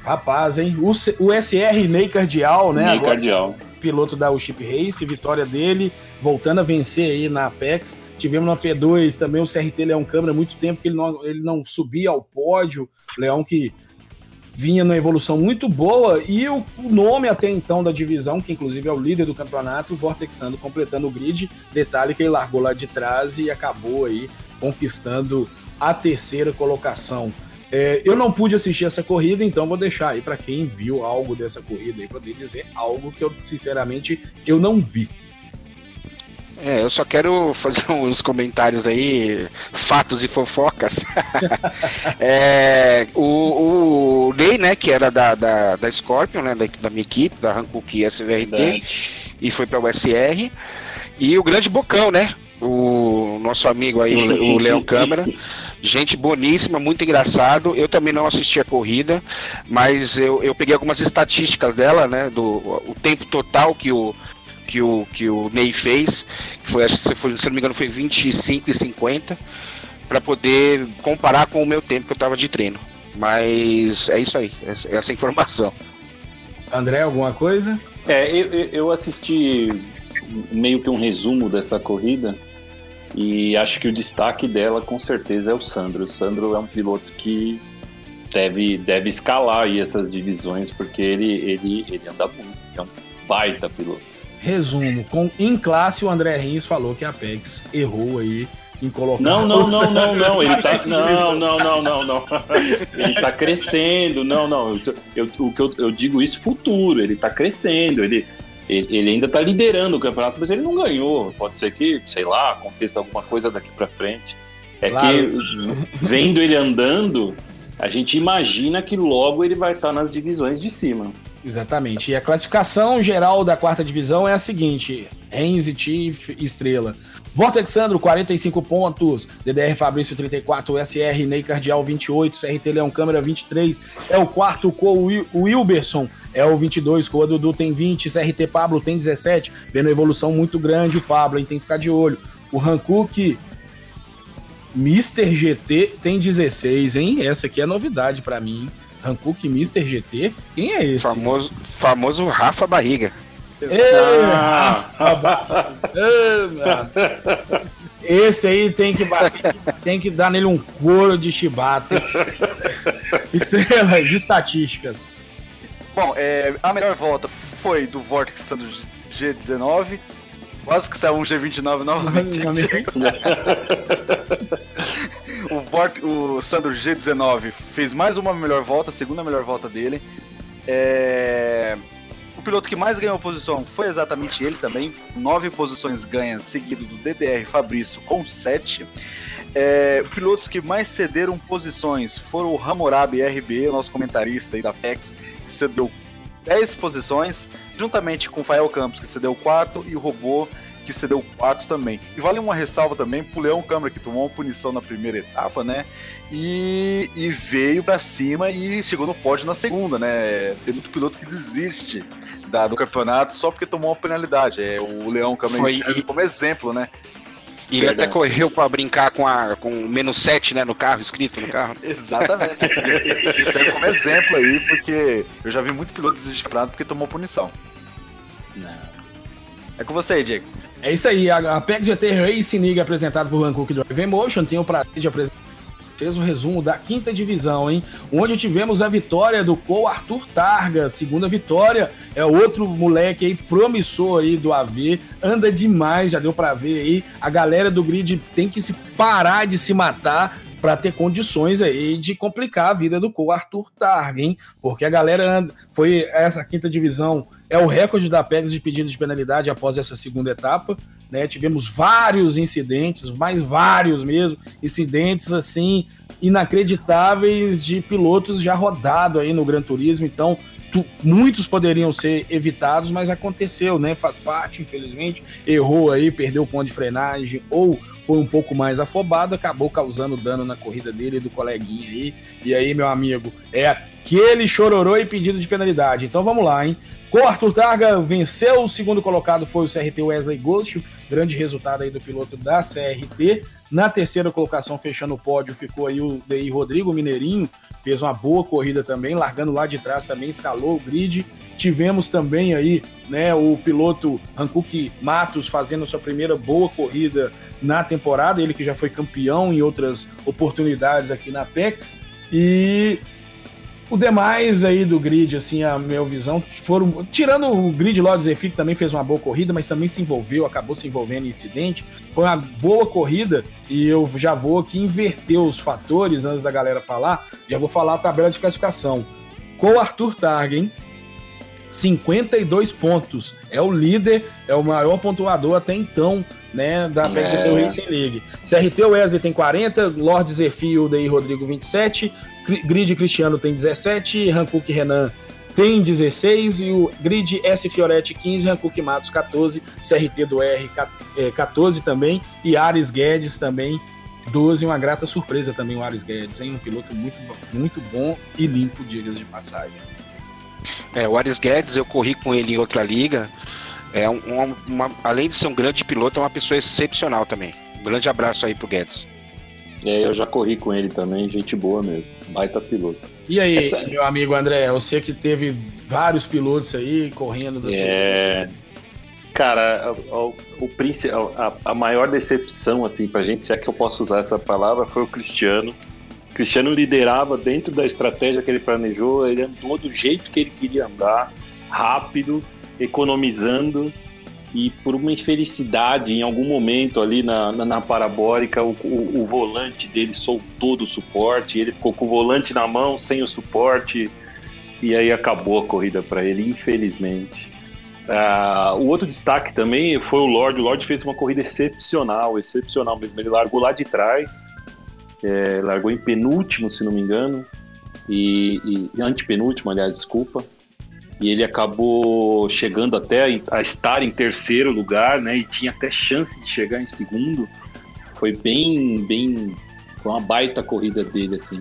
Rapaz, hein? O, o SR Ney Cardial, né? Ney Cardial. Piloto da Chip Race, vitória dele, voltando a vencer aí na Apex. Tivemos na P2 também o CRT Leão Câmara, muito tempo que ele não, ele não subia ao pódio. Leão que vinha numa evolução muito boa e o, nome até então da divisão, que inclusive é o líder do campeonato, Vortexando completando o grid. Detalhe que ele largou lá de trás e acabou aí conquistando a terceira colocação. É, eu não pude assistir essa corrida, então vou deixar aí para quem viu algo dessa corrida aí poder dizer algo que eu sinceramente eu não vi. É, eu só quero fazer uns comentários aí, fatos e fofocas. é, o, o Ney, né, que era da, da, da Scorpion, né, da, da minha equipe, da Hankook SVRT, e foi para o SR. E o grande Bocão, né, o nosso amigo aí, o Leão Câmara. Gente boníssima, muito engraçado. Eu também não assisti a corrida, mas eu, eu peguei algumas estatísticas dela, né? Do o tempo total que o, que o, que o Ney fez, que foi, se, foi, se não me engano, foi 25 e 50, para poder comparar com o meu tempo que eu estava de treino. Mas é isso aí, é essa informação. André, alguma coisa? É, eu, eu assisti meio que um resumo dessa corrida e acho que o destaque dela com certeza é o Sandro. O Sandro é um piloto que deve, deve escalar aí essas divisões porque ele, ele, ele anda muito, é um baita piloto. Resumo, com, em classe o André Rins falou que a Apex errou aí em colocar. Não, não, não, não, não. Ele tá. Não, não, não, não, não. Ele tá crescendo. Não, não. Isso, eu, o que eu, eu digo isso futuro. Ele tá crescendo. Ele, ele, ele ainda tá liderando o campeonato, mas ele não ganhou. Pode ser que, sei lá, aconteça alguma coisa daqui para frente. É claro. que vendo ele andando, a gente imagina que logo ele vai estar nas divisões de cima. Exatamente. E a classificação geral da quarta divisão é a seguinte: Renzi, Chief, Estrela. Vortexandro, 45 pontos. DDR Fabrício, 34. SR Ney Cardial, 28. CRT Leão Câmara, 23. É o quarto com o Wilberson, é o 22. Com o Dudu tem 20. CRT Pablo tem 17. Vendo evolução muito grande o Pablo, hein? Tem que ficar de olho. O Hankook, Mr. GT, tem 16, hein? Essa aqui é novidade para mim. Hankook Mr. GT? Quem é esse? Famoso, famoso Rafa Barriga. Esse aí tem que bater, tem que dar nele um couro de chibata. Estrelas, estatísticas. Bom, é, a melhor volta foi do Vortex Sandro G19. Quase que saiu um G29 novamente. o, Vort, o Sandro G19 fez mais uma melhor volta, a segunda melhor volta dele. É... O piloto que mais ganhou posição foi exatamente ele também. Nove posições ganhas, seguido do DDR Fabrício com sete. É, pilotos que mais cederam posições foram o Hammurabi RB, nosso comentarista aí da PEX, que cedeu 10 posições, juntamente com o Fael Campos, que cedeu 4, e o Robô, que cedeu 4 também. E vale uma ressalva também pro Leão Câmara, que tomou uma punição na primeira etapa, né? E, e veio para cima e chegou no pódio na segunda, né? Tem muito piloto que desiste da, do campeonato só porque tomou uma penalidade. É, o Leão Câmara serve como exemplo, né? E ele até correu para brincar com a com menos 7, né, no carro, escrito no carro. Exatamente. Ele serve como exemplo aí, porque eu já vi muito piloto desesperado porque tomou punição. Não. É com você aí, Diego. É isso aí, a Apex GT Racing League apresentado por Hankook Drive Emotion. Tenho o prazer de apresentar fez o resumo da quinta divisão, hein? Onde tivemos a vitória do Co Arthur Targa, segunda vitória. É outro moleque aí promissor aí do AV, anda demais, já deu para ver aí. A galera do grid tem que se parar de se matar para ter condições aí de complicar a vida do Co Arthur Targa, hein? Porque a galera anda, foi essa quinta divisão é o recorde da PEGS de pedido de penalidade após essa segunda etapa. Né? Tivemos vários incidentes, mais vários mesmo, incidentes assim inacreditáveis de pilotos já rodado aí no Gran Turismo. Então, tu, muitos poderiam ser evitados, mas aconteceu, né? Faz parte, infelizmente. Errou aí, perdeu o ponto de frenagem ou foi um pouco mais afobado, acabou causando dano na corrida dele e do coleguinha aí. E aí, meu amigo, é aquele chororô e pedido de penalidade. Então vamos lá, hein? Com Arthur Targa venceu, o segundo colocado foi o CRT Wesley Ghost, grande resultado aí do piloto da CRT. Na terceira colocação, fechando o pódio, ficou aí o DI Rodrigo Mineirinho, fez uma boa corrida também, largando lá de trás também, escalou o grid. Tivemos também aí, né, o piloto Hankook Matos fazendo sua primeira boa corrida na temporada, ele que já foi campeão em outras oportunidades aqui na PEX. E o demais aí do grid, assim, a minha visão, foram. Tirando o grid Lodge Zephyr, que também fez uma boa corrida, mas também se envolveu, acabou se envolvendo em incidente. Foi uma boa corrida e eu já vou aqui inverter os fatores antes da galera falar. Já vou falar a tabela de classificação. Com o Arthur Targen, 52 pontos. É o líder, é o maior pontuador até então, né, da Apex é. Racing League. CRT Wesley tem 40, Lord Zephyr e o Dei Rodrigo 27, Grid Cristiano tem 17, Hankook Renan tem 16 e o Grid S Fioretti 15, Hankook Matos 14, CRT do R 14 é, também e Ares Guedes também 12, uma grata surpresa também o Ares Guedes, hein? um piloto muito, muito bom e limpo, digas de passagem. É, o Ares Guedes, eu corri com ele em outra liga, é um, uma, além de ser um grande piloto, é uma pessoa excepcional também. Um grande abraço aí pro Guedes. É, eu já corri com ele também, gente boa mesmo. Baita piloto. E aí, Essa... meu amigo André, você que teve vários pilotos aí correndo do É. Cara, o, o, o, a, a maior decepção, assim, pra gente, se é que eu posso usar essa palavra, foi o Cristiano. O Cristiano liderava dentro da estratégia que ele planejou, ele andou do jeito que ele queria andar, rápido, economizando, e por uma infelicidade, em algum momento ali na, na, na parabólica, o, o, o, volante dele soltou do suporte, ele ficou com o volante na mão, sem o suporte, e aí acabou a corrida para ele, infelizmente. Uh, o outro destaque também foi o Lorde. O Lorde fez uma corrida excepcional, excepcional mesmo. Ele largou lá de trás, é, largou em penúltimo, se não me engano, e, e antepenúltimo, aliás, desculpa e ele acabou chegando até a estar em terceiro lugar, né? E tinha até chance de chegar em segundo. Foi bem, bem, foi uma baita corrida dele assim.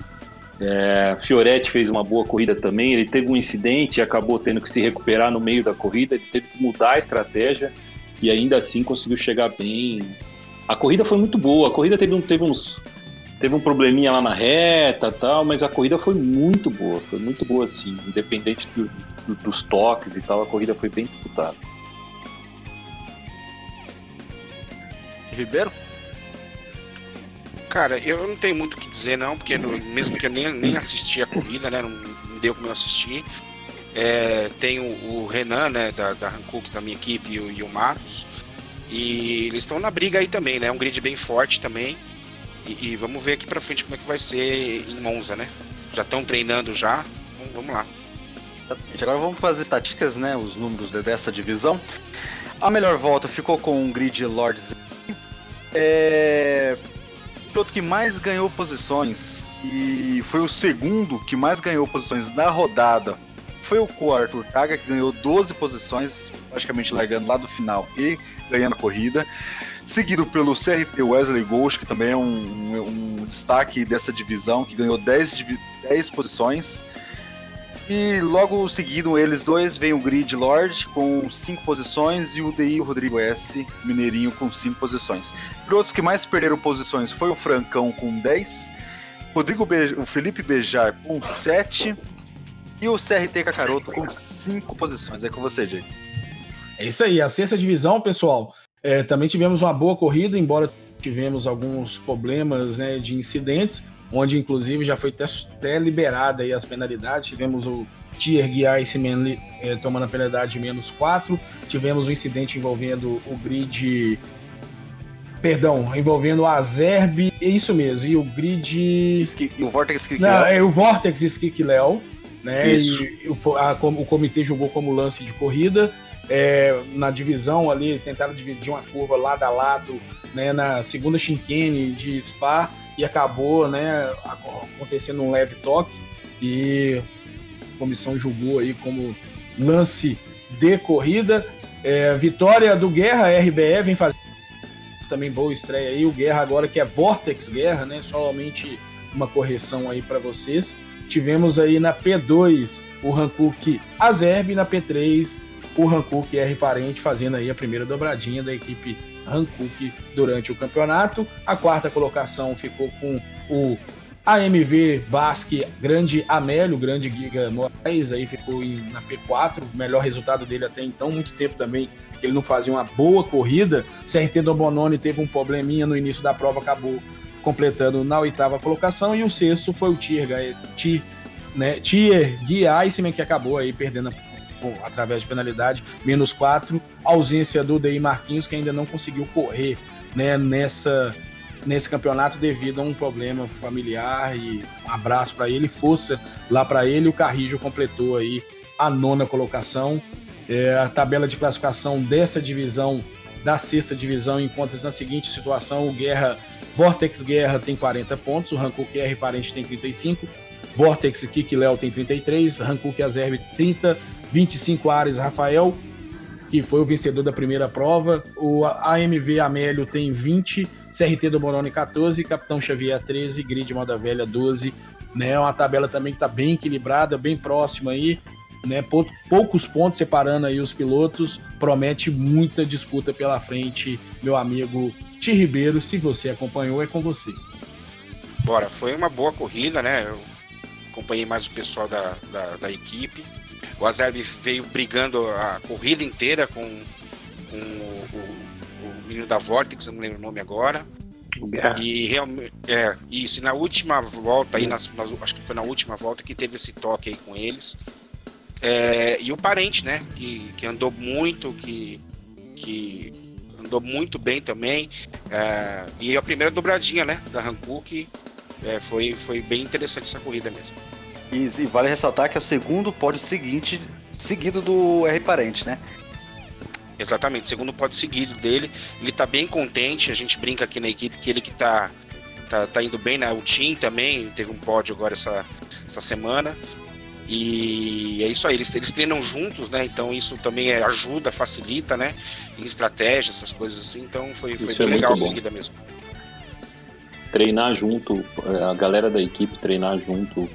É, Fioretti fez uma boa corrida também. Ele teve um incidente e acabou tendo que se recuperar no meio da corrida. Ele teve que mudar a estratégia e ainda assim conseguiu chegar bem. A corrida foi muito boa. A corrida teve, um, teve uns teve um probleminha lá na reta tal, mas a corrida foi muito boa, foi muito boa assim, independente do, dos toques e tal, a corrida foi bem disputada. Ribeiro? Cara, eu não tenho muito o que dizer não, porque no, mesmo que eu nem, nem assisti a corrida, né, não, não deu como eu assistir, é, tem o, o, Renan, né, da, da Hankook, da minha equipe, e o, e o Matos, e eles estão na briga aí também, né, é um grid bem forte também, e, e, vamos ver aqui pra frente como é que vai ser em Monza, né? Já estão treinando já, então vamos lá. Agora vamos para as estatísticas, né? Os números dessa divisão. A melhor volta ficou com o Grid Lords. É... O piloto que mais ganhou posições e foi o segundo que mais ganhou posições na rodada foi o Arthur Taga, que ganhou 12 posições, praticamente largando lá do final e ganhando a corrida seguido pelo CRT Wesley Ghost, que também é um, um, um destaque dessa divisão, que ganhou 10, 10 posições. E logo seguido eles dois vem o Grid Lord com 5 posições e o DI Rodrigo S Mineirinho com 5 posições. Pilotos que mais perderam posições foi o Francão com 10, Rodrigo Be o Felipe Bejar com 7 e o CRT Cacaroto com 5 posições. É com você, Jay. É isso aí, a sexta divisão, pessoal. É, também tivemos uma boa corrida, embora tivemos alguns problemas né, de incidentes, onde inclusive já foi até, até liberada aí as penalidades. Tivemos o Tier Guiar é, tomando a penalidade de menos 4. Tivemos um incidente envolvendo o grid. Perdão, envolvendo o Azerb, é isso mesmo, e o grid. e o Vortex Skick Não, é o Vortex Léo, né? Isso. E o, a, o comitê jogou como lance de corrida é, na divisão ali, tentaram dividir uma curva lado a lado, né, na segunda chicane de Spa e acabou, né, acontecendo um leve toque e a comissão julgou aí como lance de corrida. É, vitória do Guerra RBE vem fazer também boa estreia aí. O Guerra agora que é Vortex Guerra, né? Somente uma correção aí para vocês. Tivemos aí na P2 o Hankook Azerb, na P3 o Hankook R Parente fazendo aí a primeira dobradinha da equipe Hankook durante o campeonato. A quarta colocação ficou com o AMV Basque Grande Amélio, Grande Giga Moraes, aí ficou na P4, o melhor resultado dele até então, muito tempo também que ele não fazia uma boa corrida. CRT do Bononi teve um probleminha no início da prova, acabou completando na oitava colocação, e o sexto foi o Tier, Tier, né, Tier Gui Iceman, que acabou aí perdendo a através de penalidade, menos 4. Ausência do Dei Marquinhos, que ainda não conseguiu correr né, nessa, nesse campeonato devido a um problema familiar. E um abraço para ele, força lá para ele. O Carrijo completou aí a nona colocação. É, a tabela de classificação dessa divisão, da sexta divisão, encontra-se na seguinte situação: o Guerra, Vortex Guerra tem 40 pontos, o Hankook R Parente tem 35, Vortex Kik Léo tem 33, Hankook Azerbe 30, 25 Ares Rafael, que foi o vencedor da primeira prova. O AMV Amélio tem 20, CRT do Moroni 14, Capitão Xavier 13, Grid Moda Velha 12. Né, uma tabela também que está bem equilibrada, bem próxima aí. Né, poucos pontos separando aí os pilotos. Promete muita disputa pela frente, meu amigo Ti Ribeiro. Se você acompanhou, é com você. Bora, foi uma boa corrida, né? Eu acompanhei mais o pessoal da, da, da equipe. O Azerbi veio brigando a corrida inteira com, com o, o, o, menino da Vortex, não lembro o nome agora. E realmente, é, isso, e na última volta aí, nas, nas, acho que foi na última volta que teve esse toque aí com eles. É, e o parente, né, que, que andou muito, que, que andou muito bem também. É, e a primeira dobradinha, né, da Hankook, é, foi, foi bem interessante essa corrida mesmo. E, e, vale ressaltar que é o segundo pódio seguinte, seguido do R Parente, né? Exatamente, segundo pódio seguido dele. Ele tá bem contente, a gente brinca aqui na equipe que ele que tá, tá, tá indo bem, né? O Tim também teve um pódio agora essa, essa semana. E é isso aí, eles, eles treinam juntos, né? Então isso também é, ajuda, facilita, né? Em estratégia, essas coisas assim. Então foi, foi bem é legal a corrida mesmo treinar junto, a galera da equipe treinar junto,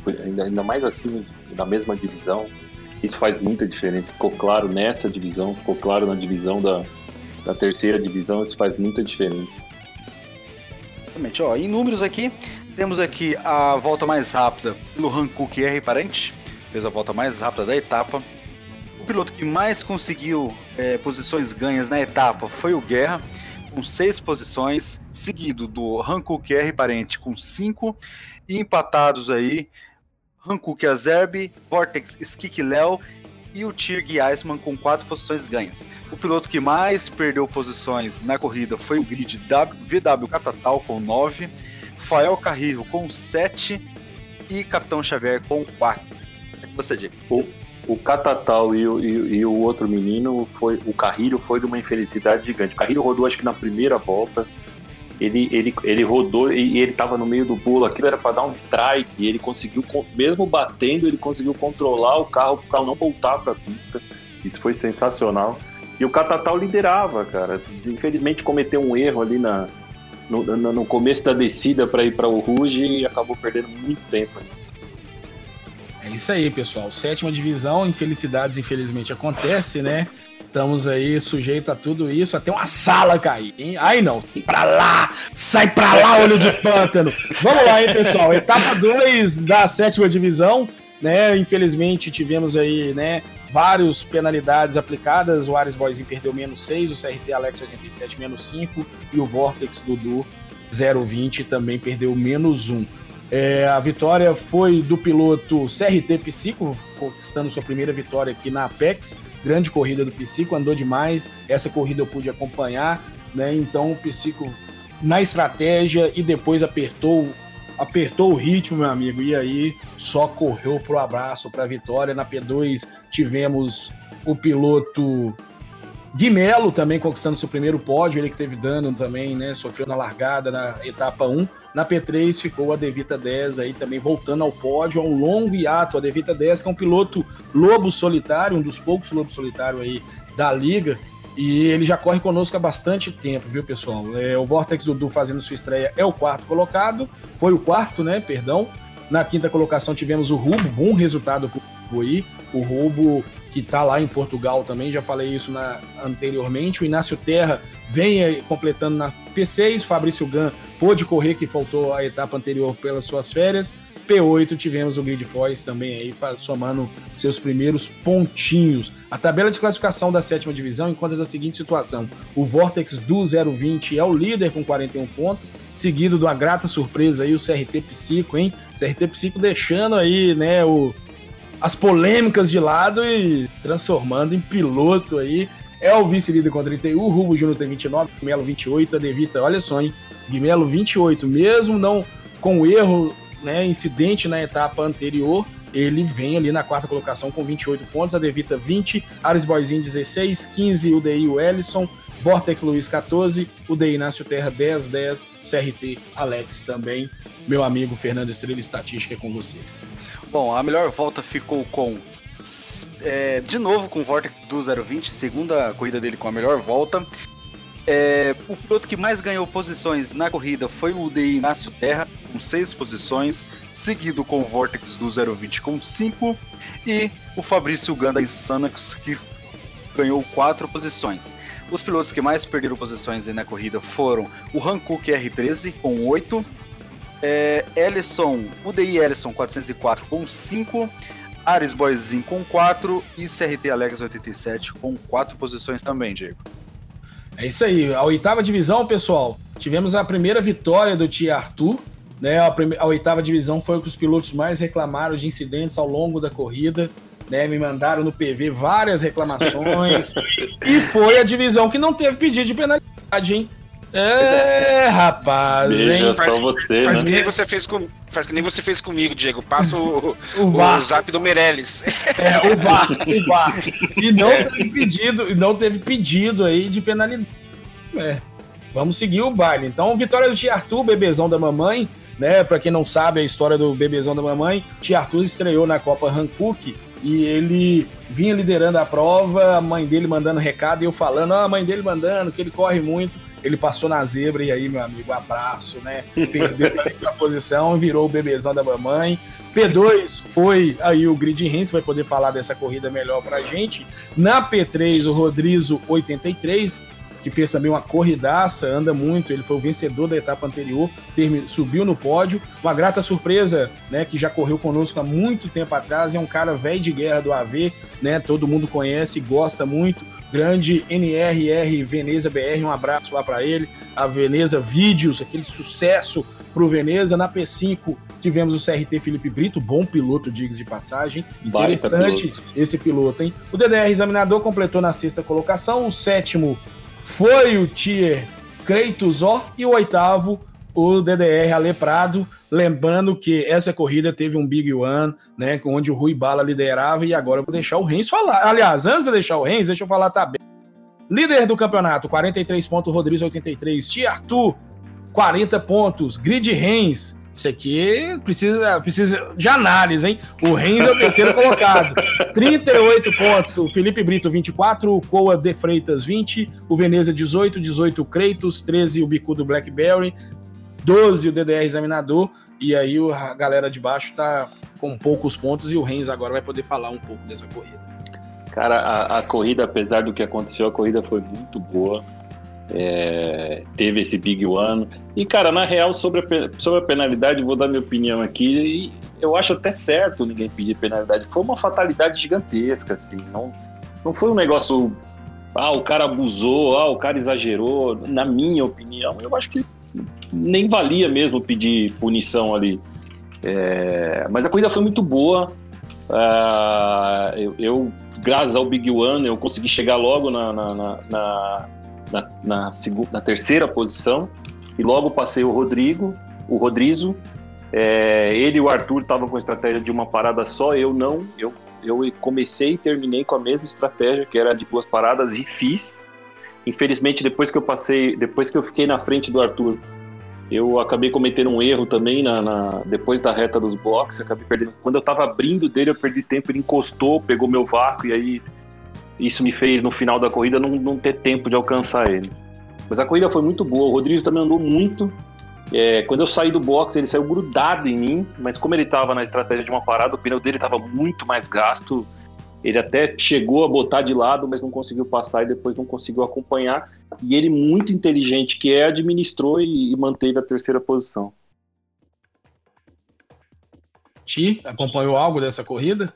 ainda mais assim, na mesma divisão, isso faz muita diferença. Ficou claro nessa divisão, ficou claro na divisão da, da terceira divisão, isso faz muita diferença. Exatamente, ó, em números aqui, temos aqui a volta mais rápida pelo Hankook R Parente, fez a volta mais rápida da etapa. O piloto que mais conseguiu é, posições ganhas na etapa foi o Guerra, com seis posições, seguido do Hankook R Parente com cinco, e empatados aí Hankook Azerbi, Vortex Skik Léo e o Tirg Iceman com quatro posições ganhas. O piloto que mais perdeu posições na corrida foi o grid VW Catatal com 9, Fael Carrillo com 7 e Capitão Xavier com 4. O que você diz? O, Catatal e o, e, e o outro menino, foi o Carrilho foi de uma infelicidade gigante. O Carrilho rodou acho que na primeira volta, ele, ele, ele rodou e ele estava no meio do pulo. Aquilo era para dar um strike. Ele conseguiu, mesmo batendo, ele conseguiu controlar o carro para não voltar para a pista. Isso foi sensacional. E o Catatal liderava, cara. Infelizmente cometeu um erro ali na, no, no começo da descida para ir para o Ruge e acabou perdendo muito tempo. É isso aí, pessoal. Sétima divisão, infelicidades, infelizmente acontece, né? Estamos aí sujeitos a tudo isso, até uma sala cair, hein? Aí não, pra lá, sai pra lá, olho de pântano. Vamos lá, hein, pessoal? Etapa 2 da sétima divisão, né? Infelizmente tivemos aí, né? Várias penalidades aplicadas. O Ares Boyzinho perdeu menos 6, o CRT Alex 87 menos 5 e o Vortex Dudu 020 também perdeu menos 1. É, a vitória foi do piloto CRT Psico, conquistando sua primeira vitória aqui na Apex grande corrida do Psico, andou demais. Essa corrida eu pude acompanhar, né? Então o Psico na estratégia e depois apertou apertou o ritmo, meu amigo, e aí só correu pro abraço, para a vitória. Na P2 tivemos o piloto Guimelo também conquistando seu primeiro pódio, ele que teve dano também, né? Sofreu na largada na etapa 1. Na P3 ficou a Devita 10 aí também voltando ao pódio, a um longo hiato. A Devita 10, que é um piloto lobo solitário, um dos poucos lobos solitários aí da liga. E ele já corre conosco há bastante tempo, viu, pessoal? É, o Vortex Dudu fazendo sua estreia é o quarto colocado. Foi o quarto, né? Perdão. Na quinta colocação tivemos o Rubo, bom resultado pro aí. O Rubo que está lá em Portugal também, já falei isso na, anteriormente. O Inácio Terra vem completando na P6, Fabrício Gan pôde correr, que faltou a etapa anterior pelas suas férias. P8 tivemos o Grid Foz também aí somando seus primeiros pontinhos. A tabela de classificação da sétima divisão encontra da seguinte situação: o Vortex do 020 é o líder com 41 pontos, seguido de uma grata surpresa aí o CRT Psico, hein? CRT Psico deixando aí, né, o as polêmicas de lado e transformando em piloto aí. É o vice-líder com 31, o Rubo Júnior tem 29, Guimelo 28, a Devita, olha só, hein? Guimelo 28, mesmo não com erro, né, incidente na etapa anterior, ele vem ali na quarta colocação com 28 pontos, a Devita 20, Ares Boizinho 16, 15 o DI o Ellison, Vortex Luiz 14, o DI Inácio Terra 10, 10, CRT Alex também. Meu amigo Fernando Estrela, estatística é com você. Bom, a melhor volta ficou com. É, de novo com o Vortex do 020, segunda corrida dele com a melhor volta. É, o piloto que mais ganhou posições na corrida foi o UDI Inácio Terra, com seis posições, seguido com o Vortex do 020 com cinco, e o Fabrício Ganda Insanax, que ganhou quatro posições. Os pilotos que mais perderam posições na corrida foram o Hankook R13 com 8, É, Ellison, UDI Ellison 404 com 5. Ares Boyzinho com 4 e CRT Alex 87 com 4 posições também, Diego. É isso aí, a oitava divisão, pessoal. Tivemos a primeira vitória do Tia Arthur. Né, a, prime... a oitava divisão foi o que os pilotos mais reclamaram de incidentes ao longo da corrida. Né, me mandaram no PV várias reclamações. e foi a divisão que não teve pedido de penalidade, hein? É, rapaz, Veja hein? só você, faz né? que nem você fez com, faz que nem você fez comigo, Diego. Passa o, O o, zap do Meirelles. É, o VAR, o VAR. E não teve pedido, e não teve pedido aí de penalidade. É. Vamos seguir o baile. Então, vitória do Tia Arthur, bebezão da mamãe, né? Pra quem não sabe a história do bebezão da mamãe, Tia Arthur estreou na Copa Hankook e ele vinha liderando a prova, a mãe dele mandando recado e eu falando, ah, a mãe dele mandando, que ele corre muito. Ele passou na zebra e aí, meu amigo, abraço, né? Perdeu a posição, virou o bebezão da mamãe. P2 foi aí o Grid Rins, vai poder falar dessa corrida melhor pra gente. Na P3, o Rodrigo 83, que fez também uma corridaça, anda muito, ele foi o vencedor da etapa anterior, subiu no pódio. Uma grata surpresa, né, que já correu conosco há muito tempo atrás, é um cara velho de guerra do AV, né, todo mundo conhece, gosta muito. Grande NRR Veneza BR, um abraço lá para ele. A Veneza Vídeos, aquele sucesso pro Veneza. Na P5 tivemos o CRT Felipe Brito, bom piloto, diga de passagem. Interessante piloto. esse piloto, hein? O DDR Examinador completou na sexta colocação. O sétimo foi o Tier Kratos Ó. E o oitavo, o DDR Aleprado. Lembrando que essa corrida teve um Big One, né? Onde o Rui Bala liderava. E agora eu vou deixar o Renz falar. Aliás, antes de deixar o Renz, deixa eu falar tá bem. Líder do campeonato, 43 pontos, Rodrigo 83. Tia Arthur, 40 pontos. Grid Renz. Isso aqui precisa, precisa de análise, hein? O Renz é o terceiro colocado. 38 pontos. O Felipe Brito, 24. O Coa de Freitas, 20. O Veneza, 18. 18 o Kratos. 13 o Bicudo Blackberry. 12 o DDR Examinador. E aí a galera de baixo tá com poucos pontos. E o Renz agora vai poder falar um pouco dessa corrida. Cara, a, a corrida, apesar do que aconteceu, a corrida foi muito boa. É, teve esse Big One. E, cara, na real, sobre a, sobre a penalidade, vou dar minha opinião aqui. Eu acho até certo ninguém pedir penalidade. Foi uma fatalidade gigantesca, assim. Não, não foi um negócio. Ah, o cara abusou, ah, o cara exagerou. Na minha opinião, eu acho que nem valia mesmo pedir punição ali. É, mas a corrida foi muito boa. Ah, eu, eu, graças ao Big One, eu consegui chegar logo na, na, na, na, na, na segu- na terceira posição e logo passei o Rodrigo, o Rodrizo. É, ele e o Arthur estavam com a estratégia de uma parada só, eu não. Eu, eu comecei e terminei com a mesma estratégia, que era de duas paradas, e fiz. Infelizmente, depois que eu passei, depois que eu fiquei na frente do Arthur, eu acabei cometendo um erro também na, na- depois da reta dos blocos, acabei perdendo. Quando eu tava abrindo dele, eu perdi tempo, ele encostou, pegou meu vácuo e aí isso me fez no final da corrida não, não ter tempo de alcançar ele. Mas a corrida foi muito boa, o Rodrigo também andou muito. É, quando eu saí do box, ele saiu grudado em mim, mas como ele estava na estratégia de uma parada, o pneu dele estava muito mais gasto. Ele até chegou a botar de lado, mas não conseguiu passar e depois não conseguiu acompanhar. E ele, muito inteligente que é, administrou e, e manteve a terceira posição. Ti, acompanhou algo dessa corrida?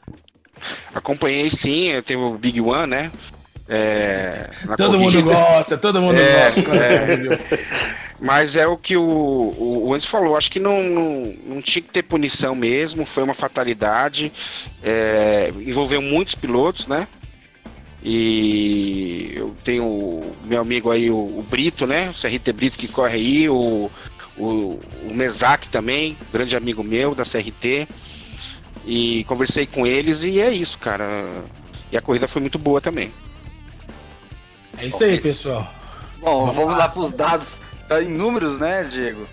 Acompanhei sim, teve o Big One, né? É, Todo mundo corrida. gosta, todo mundo É, gosta. quando é. Mas é o que o, o, o falou, acho que não, não, não tinha que ter punição mesmo, foi uma fatalidade, é, envolveu muitos pilotos, né? E eu tenho o meu amigo aí, o, o Brito, né? O CRT Brito que corre aí, o, o, o Mesac também, grande amigo meu da CRT. E conversei com eles e é isso, cara. E a corrida foi muito boa também. É isso aí, pessoal. Bom, vamos lá para os dados tá, em números, né, Diego?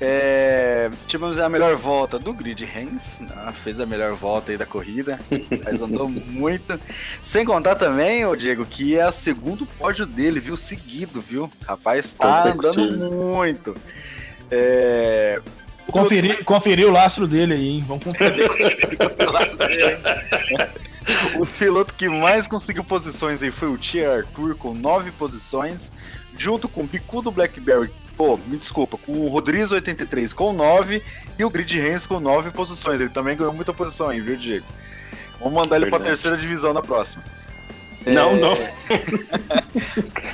É, tivemos a melhor volta do Grid Hens, né, fez a melhor volta aí da corrida, mas andou muito. Sem contar também, ô Diego, que é o segundo pódio dele, viu? Seguido, viu? Rapaz, tá andando muito. É, Conferir, conferir o lastro dele aí, hein? Vamos conferir. o laço dele, hein? O piloto que mais conseguiu posições aí foi o Tia Arthur, com nove posições, junto com o Bicudo Blackberry, Pô, me desculpa, o Rodrigues 83 com 9 e o Grid Reigns com 9 posições. Ele também ganhou muita posição aí, viu, Diego? Vamos mandar ele para a terceira divisão na próxima. Não, é... não.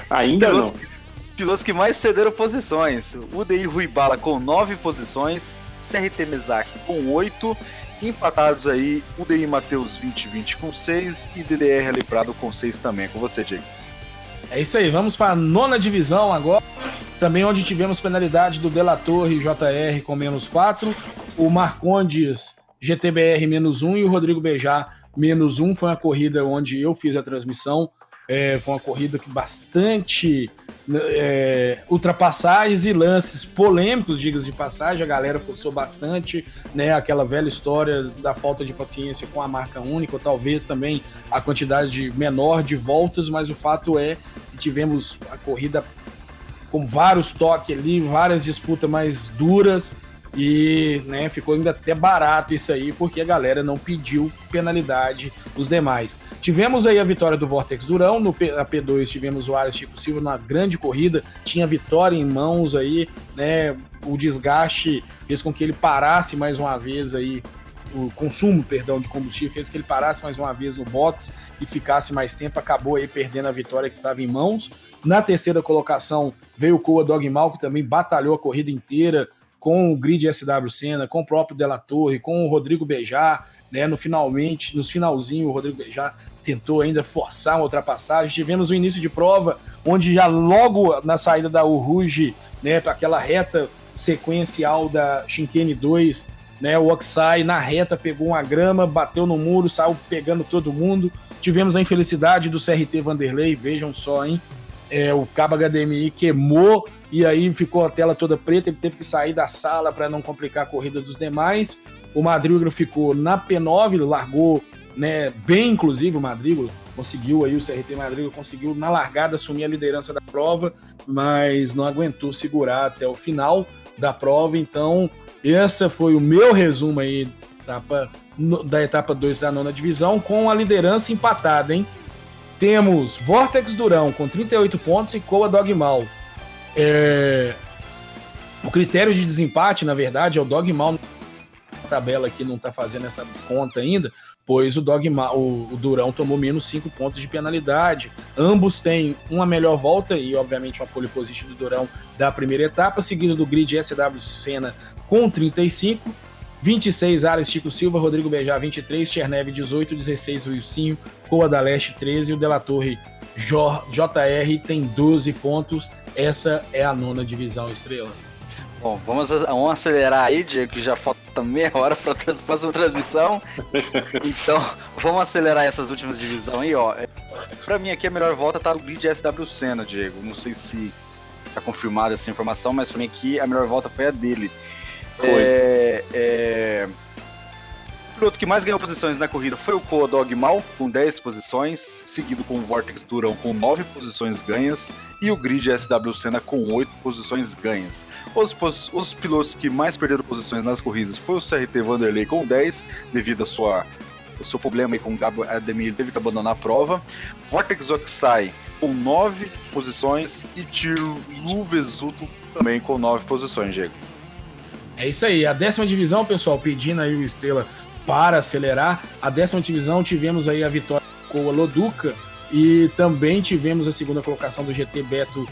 Ainda pilotos, não. Pilotos que mais cederam posições. UDI Ruibala com 9 posições, CRT Mesac com 8, empatados aí UDI Matheus 2020 com 6 e DDR Ali Prado com 6 também. Com você, Diego. É isso aí, vamos para a nona divisão agora. Também onde tivemos penalidade do Delator e JR com menos 4, o Marcondes GTBR menos 1 e o Rodrigo Bejar menos 1. Foi uma corrida onde eu fiz a transmissão. É, foi uma corrida que bastante é, ultrapassagens e lances polêmicos, digas de passagem. A galera forçou bastante, né? Aquela velha história da falta de paciência com a marca única, ou talvez também a quantidade menor de voltas, mas o fato é que tivemos a corrida com vários toques ali, várias disputas mais duras. E né, ficou ainda até barato isso aí, porque a galera não pediu penalidade dos demais. Tivemos aí a vitória do Vortex Durão, no P, na P2 tivemos o Ares Chico Silva na grande corrida, tinha vitória em mãos aí, né? O desgaste fez com que ele parasse mais uma vez aí o consumo, perdão, de combustível fez que ele parasse mais uma vez no box e ficasse mais tempo, acabou aí perdendo a vitória que estava em mãos. Na terceira colocação veio o Coa Dogmal, que também batalhou a corrida inteira com o Grid SW Senna, com o próprio Della Torre, com o Rodrigo Bejar, né, no finalmente, nos finalzinho, o Rodrigo Bejar tentou ainda forçar uma ultrapassagem. Tivemos o início de prova, onde já logo na saída da Uruge, né, para aquela reta sequencial da Shinkane 2, né, o Oxai na reta pegou uma grama, bateu no muro, saiu pegando todo mundo. Tivemos a infelicidade do CRT Vanderlei, vejam só, hein? É, o cabo HDMI queimou e aí ficou a tela toda preta. Ele teve que sair da sala para não complicar a corrida dos demais. O Madrigo ficou na P9, largou né, bem, inclusive, o Madrigo conseguiu aí, o CRT Madrigo conseguiu na largada assumir a liderança da prova, mas não aguentou segurar até o final da prova. Então, esse foi o meu resumo aí da etapa 2 da nona divisão, com a liderança empatada, hein? Temos Vortex Durão com 38 pontos e Coa Dogmal. É... O critério de desempate, na verdade, é o Dogmal na tabela aqui não está fazendo essa conta ainda, pois o Dogmal, o Durão tomou menos 5 pontos de penalidade. Ambos têm uma melhor volta e, obviamente, uma pole position do Durão da primeira etapa, seguido do grid SW Senna com 35 26, Ares Chico Silva, Rodrigo Bejar, 23, Cherneve, 18, 16, Wilsinho, Coa da Leste, 13, o Dela Torre JR tem 12 pontos. Essa é a nona divisão estrela. Bom, vamos, vamos acelerar aí, Diego, que já falta meia hora para a próxima transmissão. Então, vamos acelerar essas últimas divisões aí, ó. Para mim aqui a melhor volta tá no grid SW Senna, Diego. Não sei se tá confirmada essa informação, mas para mim aqui a melhor volta foi a dele. É, é... O piloto que mais ganhou posições na corrida foi o Koa Dogmal, com 10 posições, seguido com o Vortex Durão com 9 posições ganhas e o Grid SW Senna com 8 posições ganhas. Os, os pilotos que mais perderam posições nas corridas foi o CRT Vanderlei com 10, devido a sua o seu problema aí com o Gabo Ademir, teve que abandonar a prova. Vortex Oxai com 9 posições e Tiro Luvesuto também com 9 posições, Diego. É isso aí, a décima divisão, pessoal, pedindo aí o Estrela para acelerar. A décima divisão tivemos aí a vitória com a Loduca e também tivemos a segunda colocação do GT Beto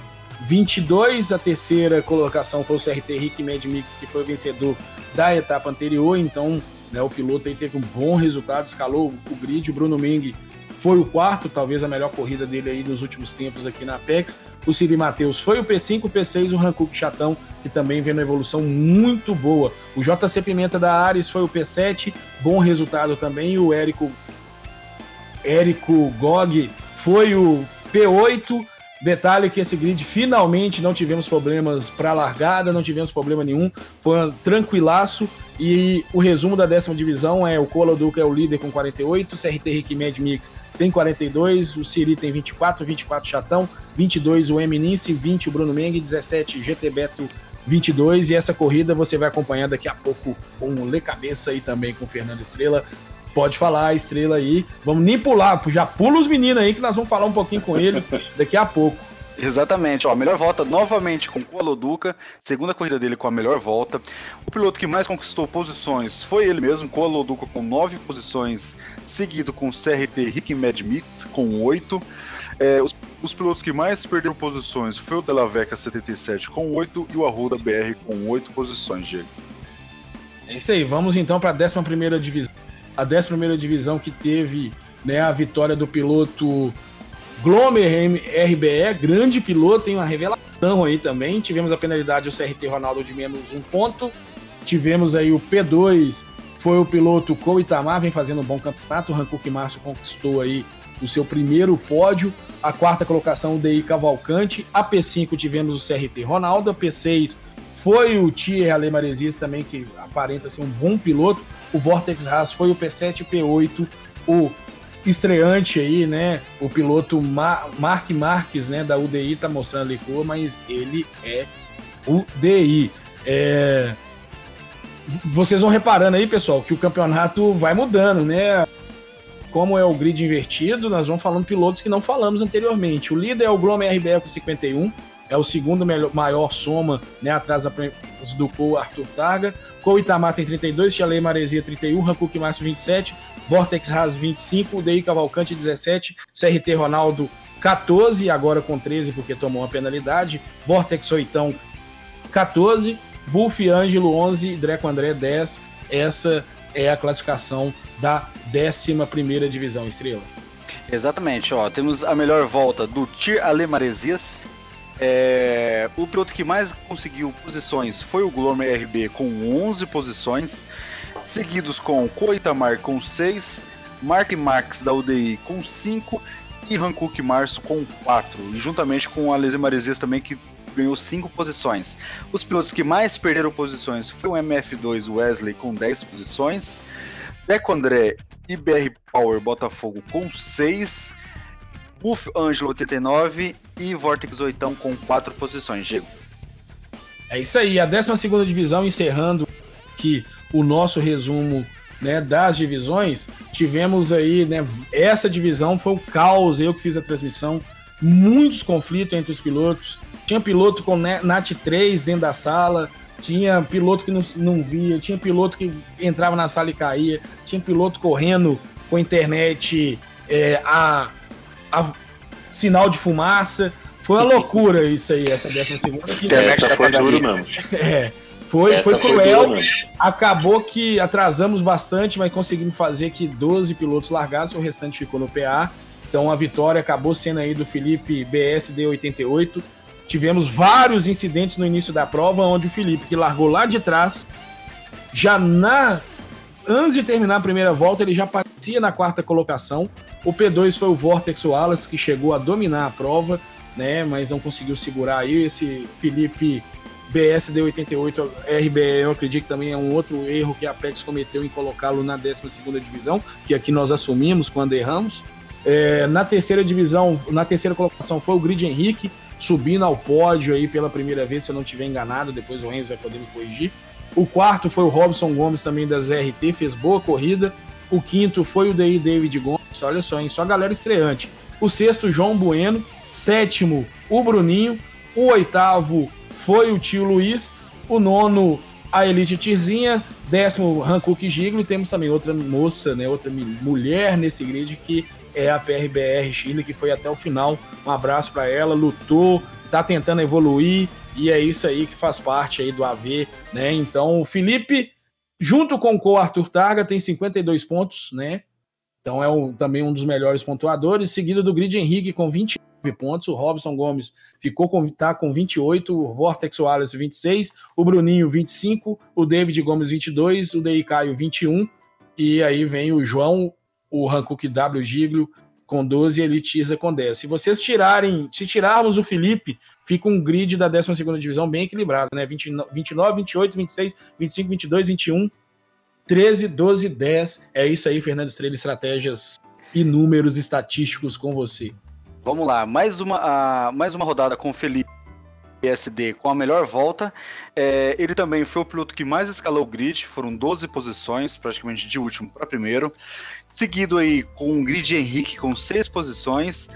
22. A terceira colocação foi o CRT Rick Mad Mix, que foi o vencedor da etapa anterior. Então, né, o piloto aí teve um bom resultado, escalou o grid. O Bruno Meng foi o quarto, talvez a melhor corrida dele aí nos últimos tempos aqui na Apex. O Cid Matheus foi o P5, o P6, o Hankook Chatão, que também vem uma evolução muito boa. O JC Pimenta da Ares foi o P7, bom resultado também. O Érico, Érico Gog foi o P8. Detalhe que esse grid finalmente não tivemos problemas para largada, não tivemos problema nenhum, foi um tranquilaço. E o resumo da décima divisão é o Coloduca é o líder com 48, o CRT Rick Mad Mix tem 42, o Siri tem 24, 24 Chatão, 22 o Eminence, 20 o Bruno Meng, 17 GT Beto 22 e essa corrida você vai acompanhar daqui a pouco com o Lê Cabeça aí também com o Fernando Estrela. Pode falar, Estrela aí. Vamos nem pular, já pula os meninos aí que nós vamos falar um pouquinho com eles daqui a pouco. Exatamente, ó, melhor volta novamente com o Aloduca, segunda corrida dele com a melhor volta. O piloto que mais conquistou posições foi ele mesmo, com o Aloduca com nove posições, seguido com o CRT Rick Medmits com oito. É, os, os, pilotos que mais perderam posições foi o Della Veca 77 com 8 e o Arruda BR com 8 posições, Diego. É isso aí, vamos então para a 11 divisão. A 11 divisão que teve né, a vitória do piloto Glomer RBE, grande piloto, tem uma revelação aí também. Tivemos a penalidade do CRT Ronaldo de menos um ponto. Tivemos aí o P2, foi o piloto Cole Itamar, vem fazendo um bom campeonato. O Hankook Márcio conquistou aí o seu primeiro pódio. A quarta colocação, o DI Cavalcante. A P5 tivemos o CRT Ronaldo. A P6 foi o Thierry Ale Maresias também, que aparenta ser um bom piloto. O Vortex Haas foi o P7 P8. O estreante aí, né? O piloto Mar Mark Marques, né, da UDI, tá mostrando ali cor, mas ele é o DI. É... Vocês vão reparando aí, pessoal, que o campeonato vai mudando, né? Como é o grid invertido, nós vamos falando pilotos que não falamos anteriormente. O líder é o Glom RBR com 51, é o segundo melhor, maior soma, né, atrás do Cole Arthur Targa. Cole Itamar tem 32, Chalei Maresia 31, Hankook Márcio 27, Vortex Haas 25, DI Cavalcante 17, CRT Ronaldo 14, agora com 13 porque tomou uma penalidade, Vortex Oitão 14, Wolf Ângelo 11, Dreco André 10. Essa é a classificação da 11ª divisão estrela. Exatamente, ó, temos a melhor volta do Tir Ale Maresias, é, o piloto que mais conseguiu posições foi o Glomer RB com 11 posições, seguidos com Coitamar com 6, Mark Marx da UDI com 5 e Hankook Março com 4, e juntamente com a Lese Maresias também que ganhou 5 posições. Os pilotos que mais perderam posições foi o MF2 Wesley com 10 posições, Deco André e BR Power Botafogo com 6 Buff Ângelo 89 e Vortex 8 com 4 posições, Diego. É isso aí, a 12 divisão encerrando aqui o nosso resumo né, das divisões. Tivemos aí, né, essa divisão foi o caos, eu que fiz a transmissão, muitos conflitos entre os pilotos. Tinha piloto com NAT 3 dentro da sala, tinha piloto que não, não via, tinha piloto que entrava na sala e caía, tinha piloto correndo com a internet é, a a sinal de fumaça. Foi uma loucura isso aí, essa décima segunda. Que essa foi duro mesmo. É, foi, foi cruel. Foi Acabou que atrasamos bastante, mas conseguimos fazer que 12 pilotos largassem, o restante ficou no PA. Então a vitória acabou sendo aí do Felipe BSD 88. Tivemos vários incidentes no início da prova, onde o Felipe, que largou lá de trás, já na Antes de terminar a primeira volta, ele já aparecia na quarta colocação. O P2 foi o Vortex Wallace, que chegou a dominar a prova, né? Mas não conseguiu segurar aí. Esse Felipe BSD88 RBE, eu acredito que também é um outro erro que a Apex cometeu em colocá-lo na 12 divisão, que aqui nós assumimos quando erramos. É, na terceira divisão, na terceira colocação foi o Grid Henrique, subindo ao pódio aí pela primeira vez, se eu não estiver enganado, depois o Enzo vai poder me corrigir. O quarto foi o Robson Gomes, também das RT, fez boa corrida. O quinto foi o DI David Gomes, olha só, hein? Só galera estreante. O sexto, João Bueno. Sétimo, o Bruninho. O oitavo foi o tio Luiz. O nono, a Elite Tizinha. Décimo, Hankook Giglo. E temos também outra moça, né? Outra mulher nesse grid que é a PRBR Chile, que foi até o final. Um abraço para ela, lutou, tá tentando evoluir e é isso aí que faz parte aí do AV, né? Então, o Felipe, junto com o Arthur Targa, tem 52 pontos, né? Então é o, também um dos melhores pontuadores, seguido do Grid Henrique com 29 pontos, o Robson Gomes ficou com, tá com 28, o Vortex Wallace 26, o Bruninho 25, o David Gomes 22, o Dei Caio 21, e aí vem o João, o Hankook W Giglio com 12 e Elitiza com 10. Se vocês tirarem, se tirarmos o Felipe, fica um grid da 12 divisão bem equilibrado, né? 29, 28, 26, 25, 22, 21, 13, 12, 10. É isso aí, Fernando Estrela, estratégias e números estatísticos com você. Vamos lá, mais uma, uh, mais uma rodada com o Felipe PSD com a melhor volta. É, ele também foi o piloto que mais escalou o grid, foram 12 posições, praticamente de último para primeiro. Seguido aí com o grid Henrique com 6 posições.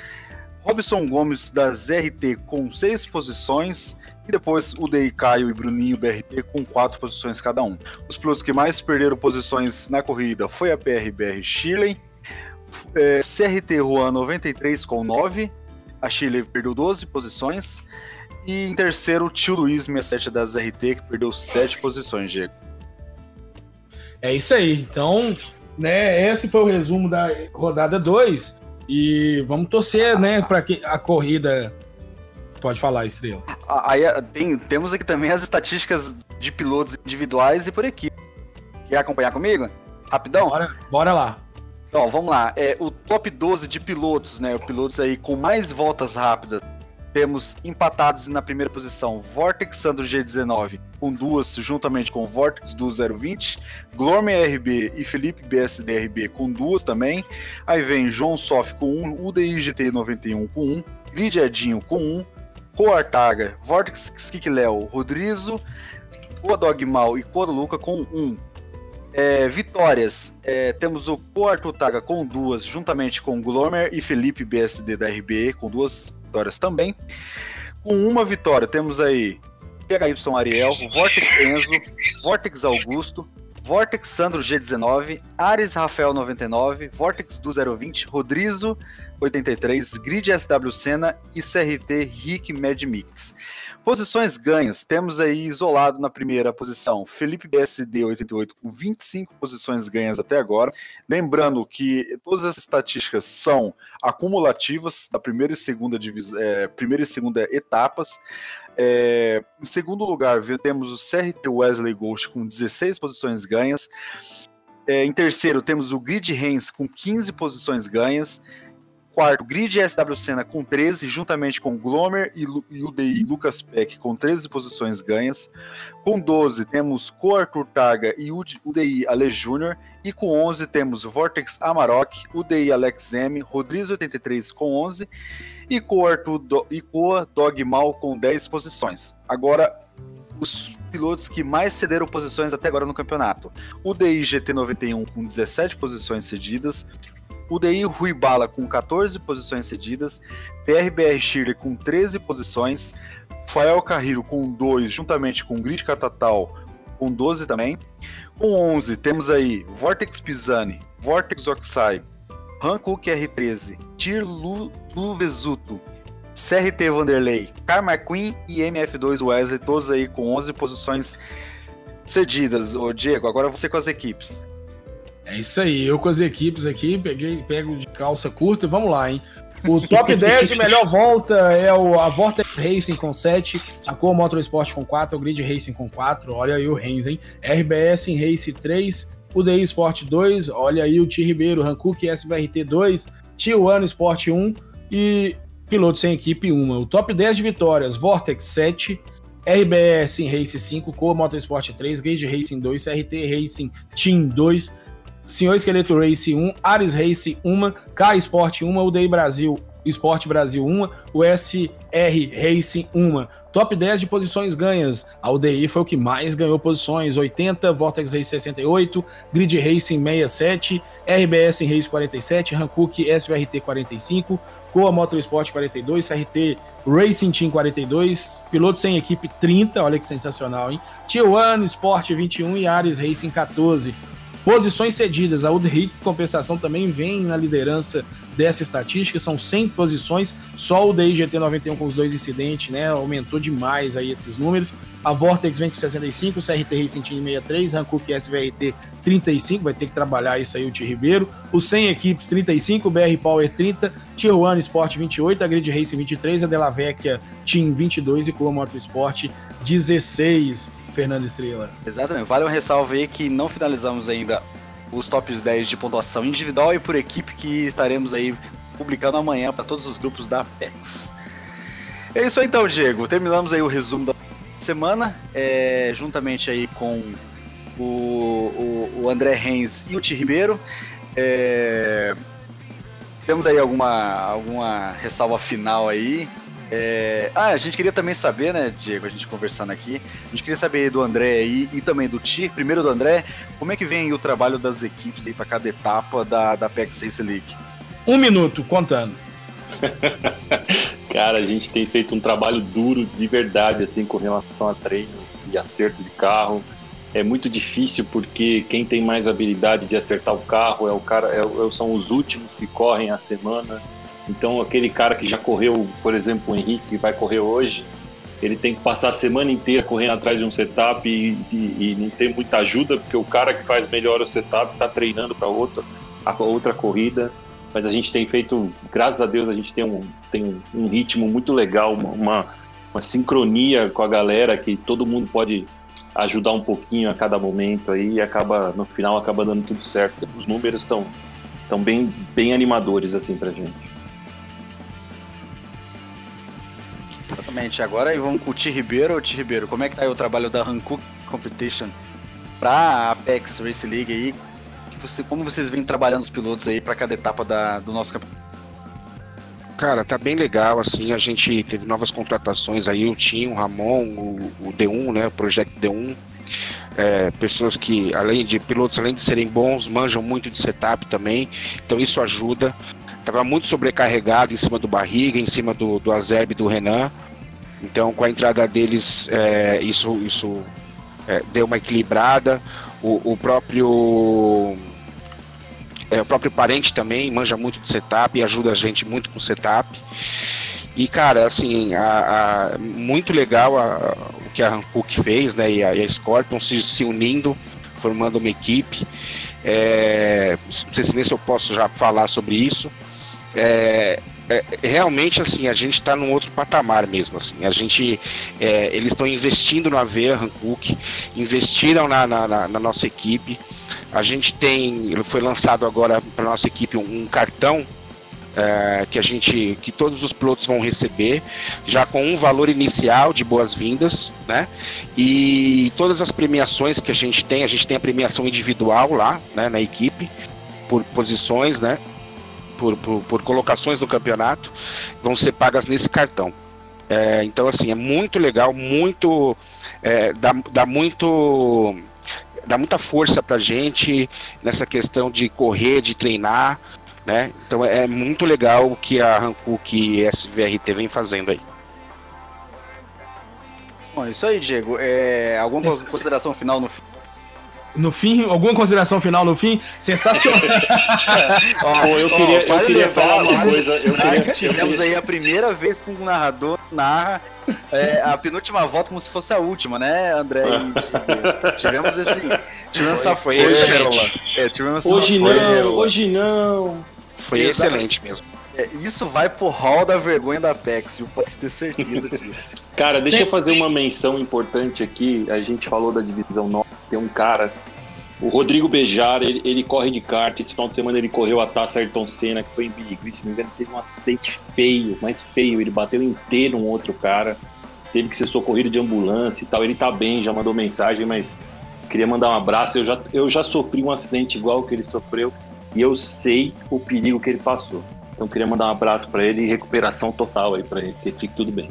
Robson Gomes da ZRT com seis posições. E depois o DI Caio e Bruninho BRT com quatro posições cada um. Os pilotos que mais perderam posições na corrida foi a PRBR Shirley, é, CRT Juan 93 com 9, a Shirley perdeu 12 posições. E em terceiro, o tio Luiz 67 da ZRT, que perdeu 7 posições, Diego. É isso aí. Então, né, esse foi o resumo da rodada 2. E vamos torcer, né, para que a corrida. Pode falar, Estrela. Aí tem, temos aqui também as estatísticas de pilotos individuais e por equipe. Quer acompanhar comigo? Rapidão? Bora, bora lá. Então, vamos lá. É, o top 12 de pilotos, né? Pilotos aí com mais voltas rápidas. Temos empatados na primeira posição Vortex Sandro G19 com duas, juntamente com Vortex do 020, Glormer RB e Felipe BSDRB com duas também. Aí vem João Sof com um, UDI GT 91 com um, Grid Edinho com um, Coartaga, Vortex Léo, Rodrizo, Coa Dogmal e Coa Luca com um. É, vitórias, é, temos o Coarto Taga com duas, juntamente com Glomer e Felipe BSD da RB com duas vitórias também. Com uma vitória, temos aí PHY Ariel, Vortex Enzo, Vortex Augusto, Vortex Sandro G19, Ares Rafael 99, Vortex do 020, Rodrizo 83, Grid SW Senna e CRT Rick Mad Mix. Posições ganhas, temos aí isolado na primeira posição Felipe BSD 88 com 25 posições ganhas até agora. Lembrando que todas as estatísticas são acumulativas da primeira e segunda, é, primeira e segunda etapas. É, em segundo lugar, temos o CRT Wesley Ghost com 16 posições ganhas. É, em terceiro, temos o Grid Reigns com 15 posições ganhas. Quarto, Grid SW Senna com 13, juntamente com Glomer e, UDI Lucas Peck com 13 posições ganhas. Com 12 temos Co Arthur Targa e UDI Ale Júnior. E com 11 temos Vortex Amarok, UDI Alex M, Rodrigo 83 com 11 e Co Arthur Do, e Coa Dogmal com 10 posições. Agora, os pilotos que mais cederam posições até agora no campeonato. UDI GT91 com 17 posições cedidas, UDI Rui Bala com 14 posições cedidas, PRBR Shirley com 13 posições, Fael Carriro com 2, juntamente com Grid Catatal com 12 também. Com 11 temos aí Vortex Pisani, Vortex Oxai, Hankook R13, Tir Luvesuto, CRT Vanderlei, Karma Queen e MF2 Wesley, todos aí com 11 posições cedidas. Ô Diego, agora você com as equipes. É isso aí, eu com as equipes aqui, peguei, pego de calça curta e vamos lá, hein? O top 10 de melhor volta é o, a Vortex Racing com 7, a Core Motorsport com 4, o Grid Racing com 4, olha aí o Reigns, hein? RBS em Race 3, o DI Sport 2, olha aí o Ti Ribeiro, Hankook SBRT 2, T1 Sport 1 e piloto sem equipe 1. O top 10 de vitórias, Vortex 7, RBS em Race 5, Core Motorsport 3, Grid Racing 2, CRT Racing Team 2, Senhor Esqueleto Race 1, Ares Race 1, K Sport 1, UDI Brasil Sport Brasil 1, o SR Racing 1. Top 10 de posições ganhas. A UDI foi o que mais ganhou posições: 80, Vortex Race 68, Grid Racing 67, RBS Race 47, Hankook SVRT 45, Coa Motorsport 42, CRT Racing Team 42, piloto sem equipe 30, olha que sensacional, hein? T1 Sport 21 e Ares Racing 14. Posições cedidas, a UDRI compensação também vem na liderança dessa estatística, são 100 posições, só o DIGT 91 com os dois incidentes, né, aumentou demais aí esses números. A Vortex vem com 65, o CRT Racing Team 63, Hankook SVRT 35, vai ter que trabalhar isso aí o T Ribeiro. O 100 equipes 35, o BR Power 30, Tier 1 Sport 28, a Grid Racing 23, a Della Vecchia Team 22 e Coa Motorsport 16. Fernando Estrela. Exatamente. Vale um ressalvo aí que não finalizamos ainda os tops 10 de pontuação individual e por equipe que estaremos aí publicando amanhã para todos os grupos da Apex. É isso aí então, Diego. Terminamos aí o resumo da semana, é, juntamente aí com o, o, o André Reis e o Ti Ribeiro. É, temos aí alguma, alguma ressalva final aí é... Ah, a gente queria também saber, né, Diego, a gente conversando aqui, a gente queria saber do André aí e também do Ti, primeiro do André, como é que vem o trabalho das equipes aí para cada etapa da, da PEC 6 League? Um minuto, contando. Cara, a gente tem feito um trabalho duro de verdade, assim, com relação a treino e acerto de carro. É muito difícil porque quem tem mais habilidade de acertar o carro é o cara, é, é são os últimos que correm a semana. Então, aquele cara que já correu, por exemplo, o Henrique, que vai correr hoje, ele tem que passar a semana inteira correndo atrás de um setup e, e, e não tem muita ajuda, porque o cara que faz melhor o setup está treinando para outra, outra corrida. Mas a gente tem feito, graças a Deus, a gente tem um, tem um ritmo muito legal, uma, uma sincronia com a galera que todo mundo pode ajudar um pouquinho a cada momento aí e acaba no final acaba dando tudo certo. Os números estão estão bem bem animadores assim pra gente. Exatamente. Agora aí vamos com o Ti Ribeiro. Ti Ribeiro, como é que tá aí o trabalho da Hankook Competition para a Apex Race League aí? Você, como vocês vêm trabalhando os pilotos aí para cada etapa da, do nosso campeonato? Cara, tá bem legal, assim, a gente teve novas contratações aí, o Tim, o Ramon, o, o D1, né, o Projeto D1, é, pessoas que, além de pilotos, além de serem bons, manjam muito de setup também, então isso ajuda. Tava muito sobrecarregado em cima do Barriga, em cima do, do Azeb do Renan, então com a entrada deles, é, isso, isso é, deu uma equilibrada. O, o próprio é, o próprio parente também manja muito de setup e ajuda a gente muito com setup. E, cara, assim, a, a, muito legal a, o que a Hankook fez, né? E a, e Scorpion se, se unindo, formando uma equipe. É, não sei se se eu posso já falar sobre isso. É, é, realmente assim a gente está num outro patamar mesmo assim a gente é, eles estão investindo na Veia Hankook investiram na, na, na, nossa equipe a gente tem, foi lançado agora para nossa equipe um, um cartão é, que a gente, que todos os pilotos vão receber, já com um valor inicial de boas-vindas, né? E todas as premiações que a gente tem, a gente tem a premiação individual lá, né, na equipe, por posições, né? Por, por, por colocações do campeonato, vão ser pagas nesse cartão. É, então, assim, é muito legal, muito. É, dá, dá muito dá muita força pra gente nessa questão de correr, de treinar, né? Então é muito legal o que a Hankook e SVRT vem fazendo aí. Bom, isso aí, Diego. É, alguma consideração final no fim? No fim, alguma consideração final no fim? Sensacional. oh, eu queria, oh, eu queria falar uma coisa. Eu queria, tivemos aí a primeira vez que um narrador narra é, a penúltima volta como se fosse a última, né, André? E, tivemos esse. Tivemos essa foi excelente. É, tivemos hoje não, hoje não. Foi excelente mesmo. É, isso vai pro hall da vergonha da Apex, viu? Pode ter certeza disso. Cara, deixa eu fazer uma menção importante aqui. A gente falou da divisão 9, tem um cara o Rodrigo Bejar, ele, ele, corre de kart. Esse final de semana ele correu a taça Ayrton Senna, que foi em Big se não me engano, teve um acidente feio, mais feio. Ele bateu inteiro um outro cara, teve que ser socorrido de ambulância e tal. Ele tá bem, já mandou mensagem, mas queria mandar um abraço. Eu já, eu já sofri um acidente igual que ele sofreu e eu sei o perigo que ele passou. Então queria mandar um abraço para ele e recuperação total aí para ele, que fique tudo bem.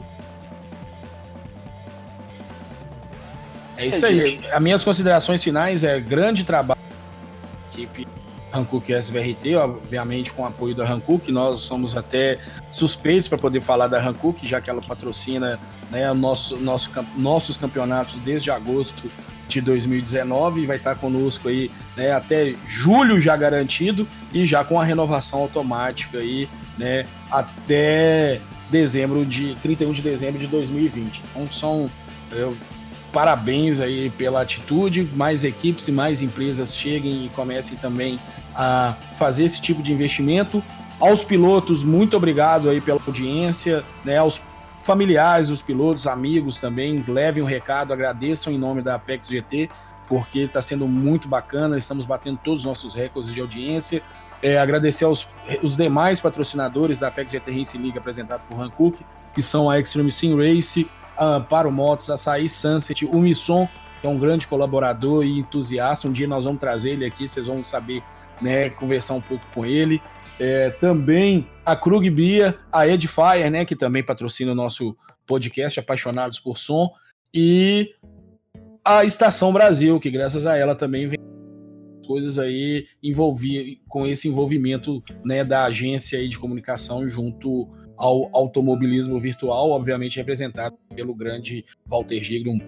É isso aí. As minhas considerações finais é grande trabalho da equipe Hankook SVRT, obviamente com o apoio da Hankook. Nós somos até suspeitos para poder falar da Hankook, já que ela patrocina né, nosso, nosso, nossos campeonatos desde agosto de 2019 e vai estar conosco aí né, até julho já garantido e já com a renovação automática aí, né, até dezembro de 31 de dezembro de 2020. Então são eu parabéns aí pela atitude, mais equipes e mais empresas cheguem e comecem também a fazer esse tipo de investimento. Aos pilotos, muito obrigado aí pela audiência, né? Aos familiares dos pilotos, amigos também, levem o um recado, agradeçam em nome da Apex GT, porque está sendo muito bacana, estamos batendo todos os nossos recordes de audiência. É, agradecer aos os demais patrocinadores da Apex GT Race League apresentado por Hankook, que são a Extreme Sim Race, a Amparo Motos, Açaí Sunset, o Misson, que é um grande colaborador e entusiasta. Um dia nós vamos trazer ele aqui, vocês vão saber, né, conversar um pouco com ele. É, também a Krug Bia, a Edifier, né, que também patrocina o nosso podcast Apaixonados por Som, e a Estação Brasil, que graças a ela também vem coisas aí envolvia com esse envolvimento né, da agência aí de comunicação junto ao automobilismo virtual, obviamente representado pelo grande Walter Giglio. Um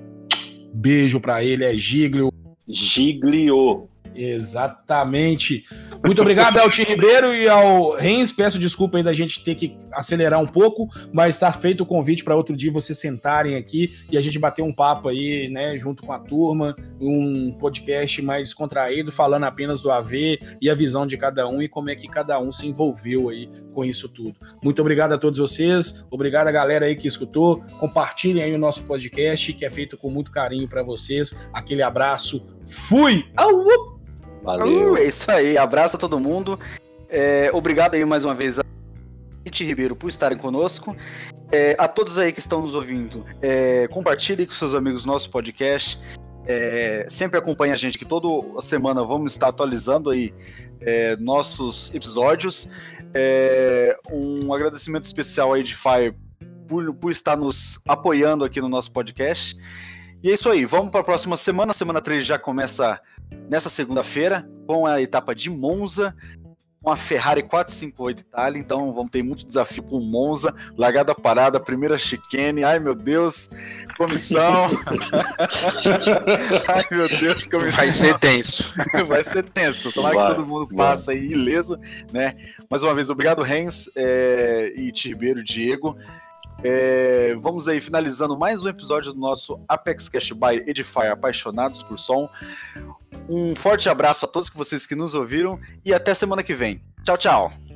beijo para ele, é Giglio. Giglio. Exatamente. Muito obrigado Tim Ribeiro e ao Rens. Peço desculpa aí da gente ter que acelerar um pouco, mas está feito o convite para outro dia vocês sentarem aqui e a gente bater um papo aí, né, junto com a turma, um podcast mais contraído, falando apenas do AV e a visão de cada um e como é que cada um se envolveu aí com isso tudo. Muito obrigado a todos vocês, obrigado a galera aí que escutou. Compartilhem aí o nosso podcast que é feito com muito carinho para vocês. Aquele abraço. Fui! Au! Valeu. Uh, é isso aí, abraço a todo mundo. É, obrigado aí mais uma vez a Titi Ribeiro por estarem conosco. É, a todos aí que estão nos ouvindo, é, compartilhe com seus amigos nosso podcast. É, sempre acompanhe a gente que toda semana vamos estar atualizando aí é, nossos episódios. É, um agradecimento especial aí de Fire por, por estar nos apoiando aqui no nosso podcast. E é isso aí, vamos para a próxima semana. Semana 3 já começa nessa segunda-feira com a etapa de Monza, com a Ferrari 458 Itália. Então vamos ter muito desafio com Monza, largada parada, primeira chicane. Ai meu Deus, comissão. Ai meu Deus, comissão. Vai ser tenso. Vai ser tenso. Tomara vai, que todo mundo passe aí ileso, né? Mais uma vez, obrigado, Rens é, e Tirbeiro, Diego. É, vamos aí finalizando mais um episódio do nosso Apex Cash by Edifier Apaixonados por Som. Um forte abraço a todos vocês que nos ouviram e até semana que vem. Tchau, tchau.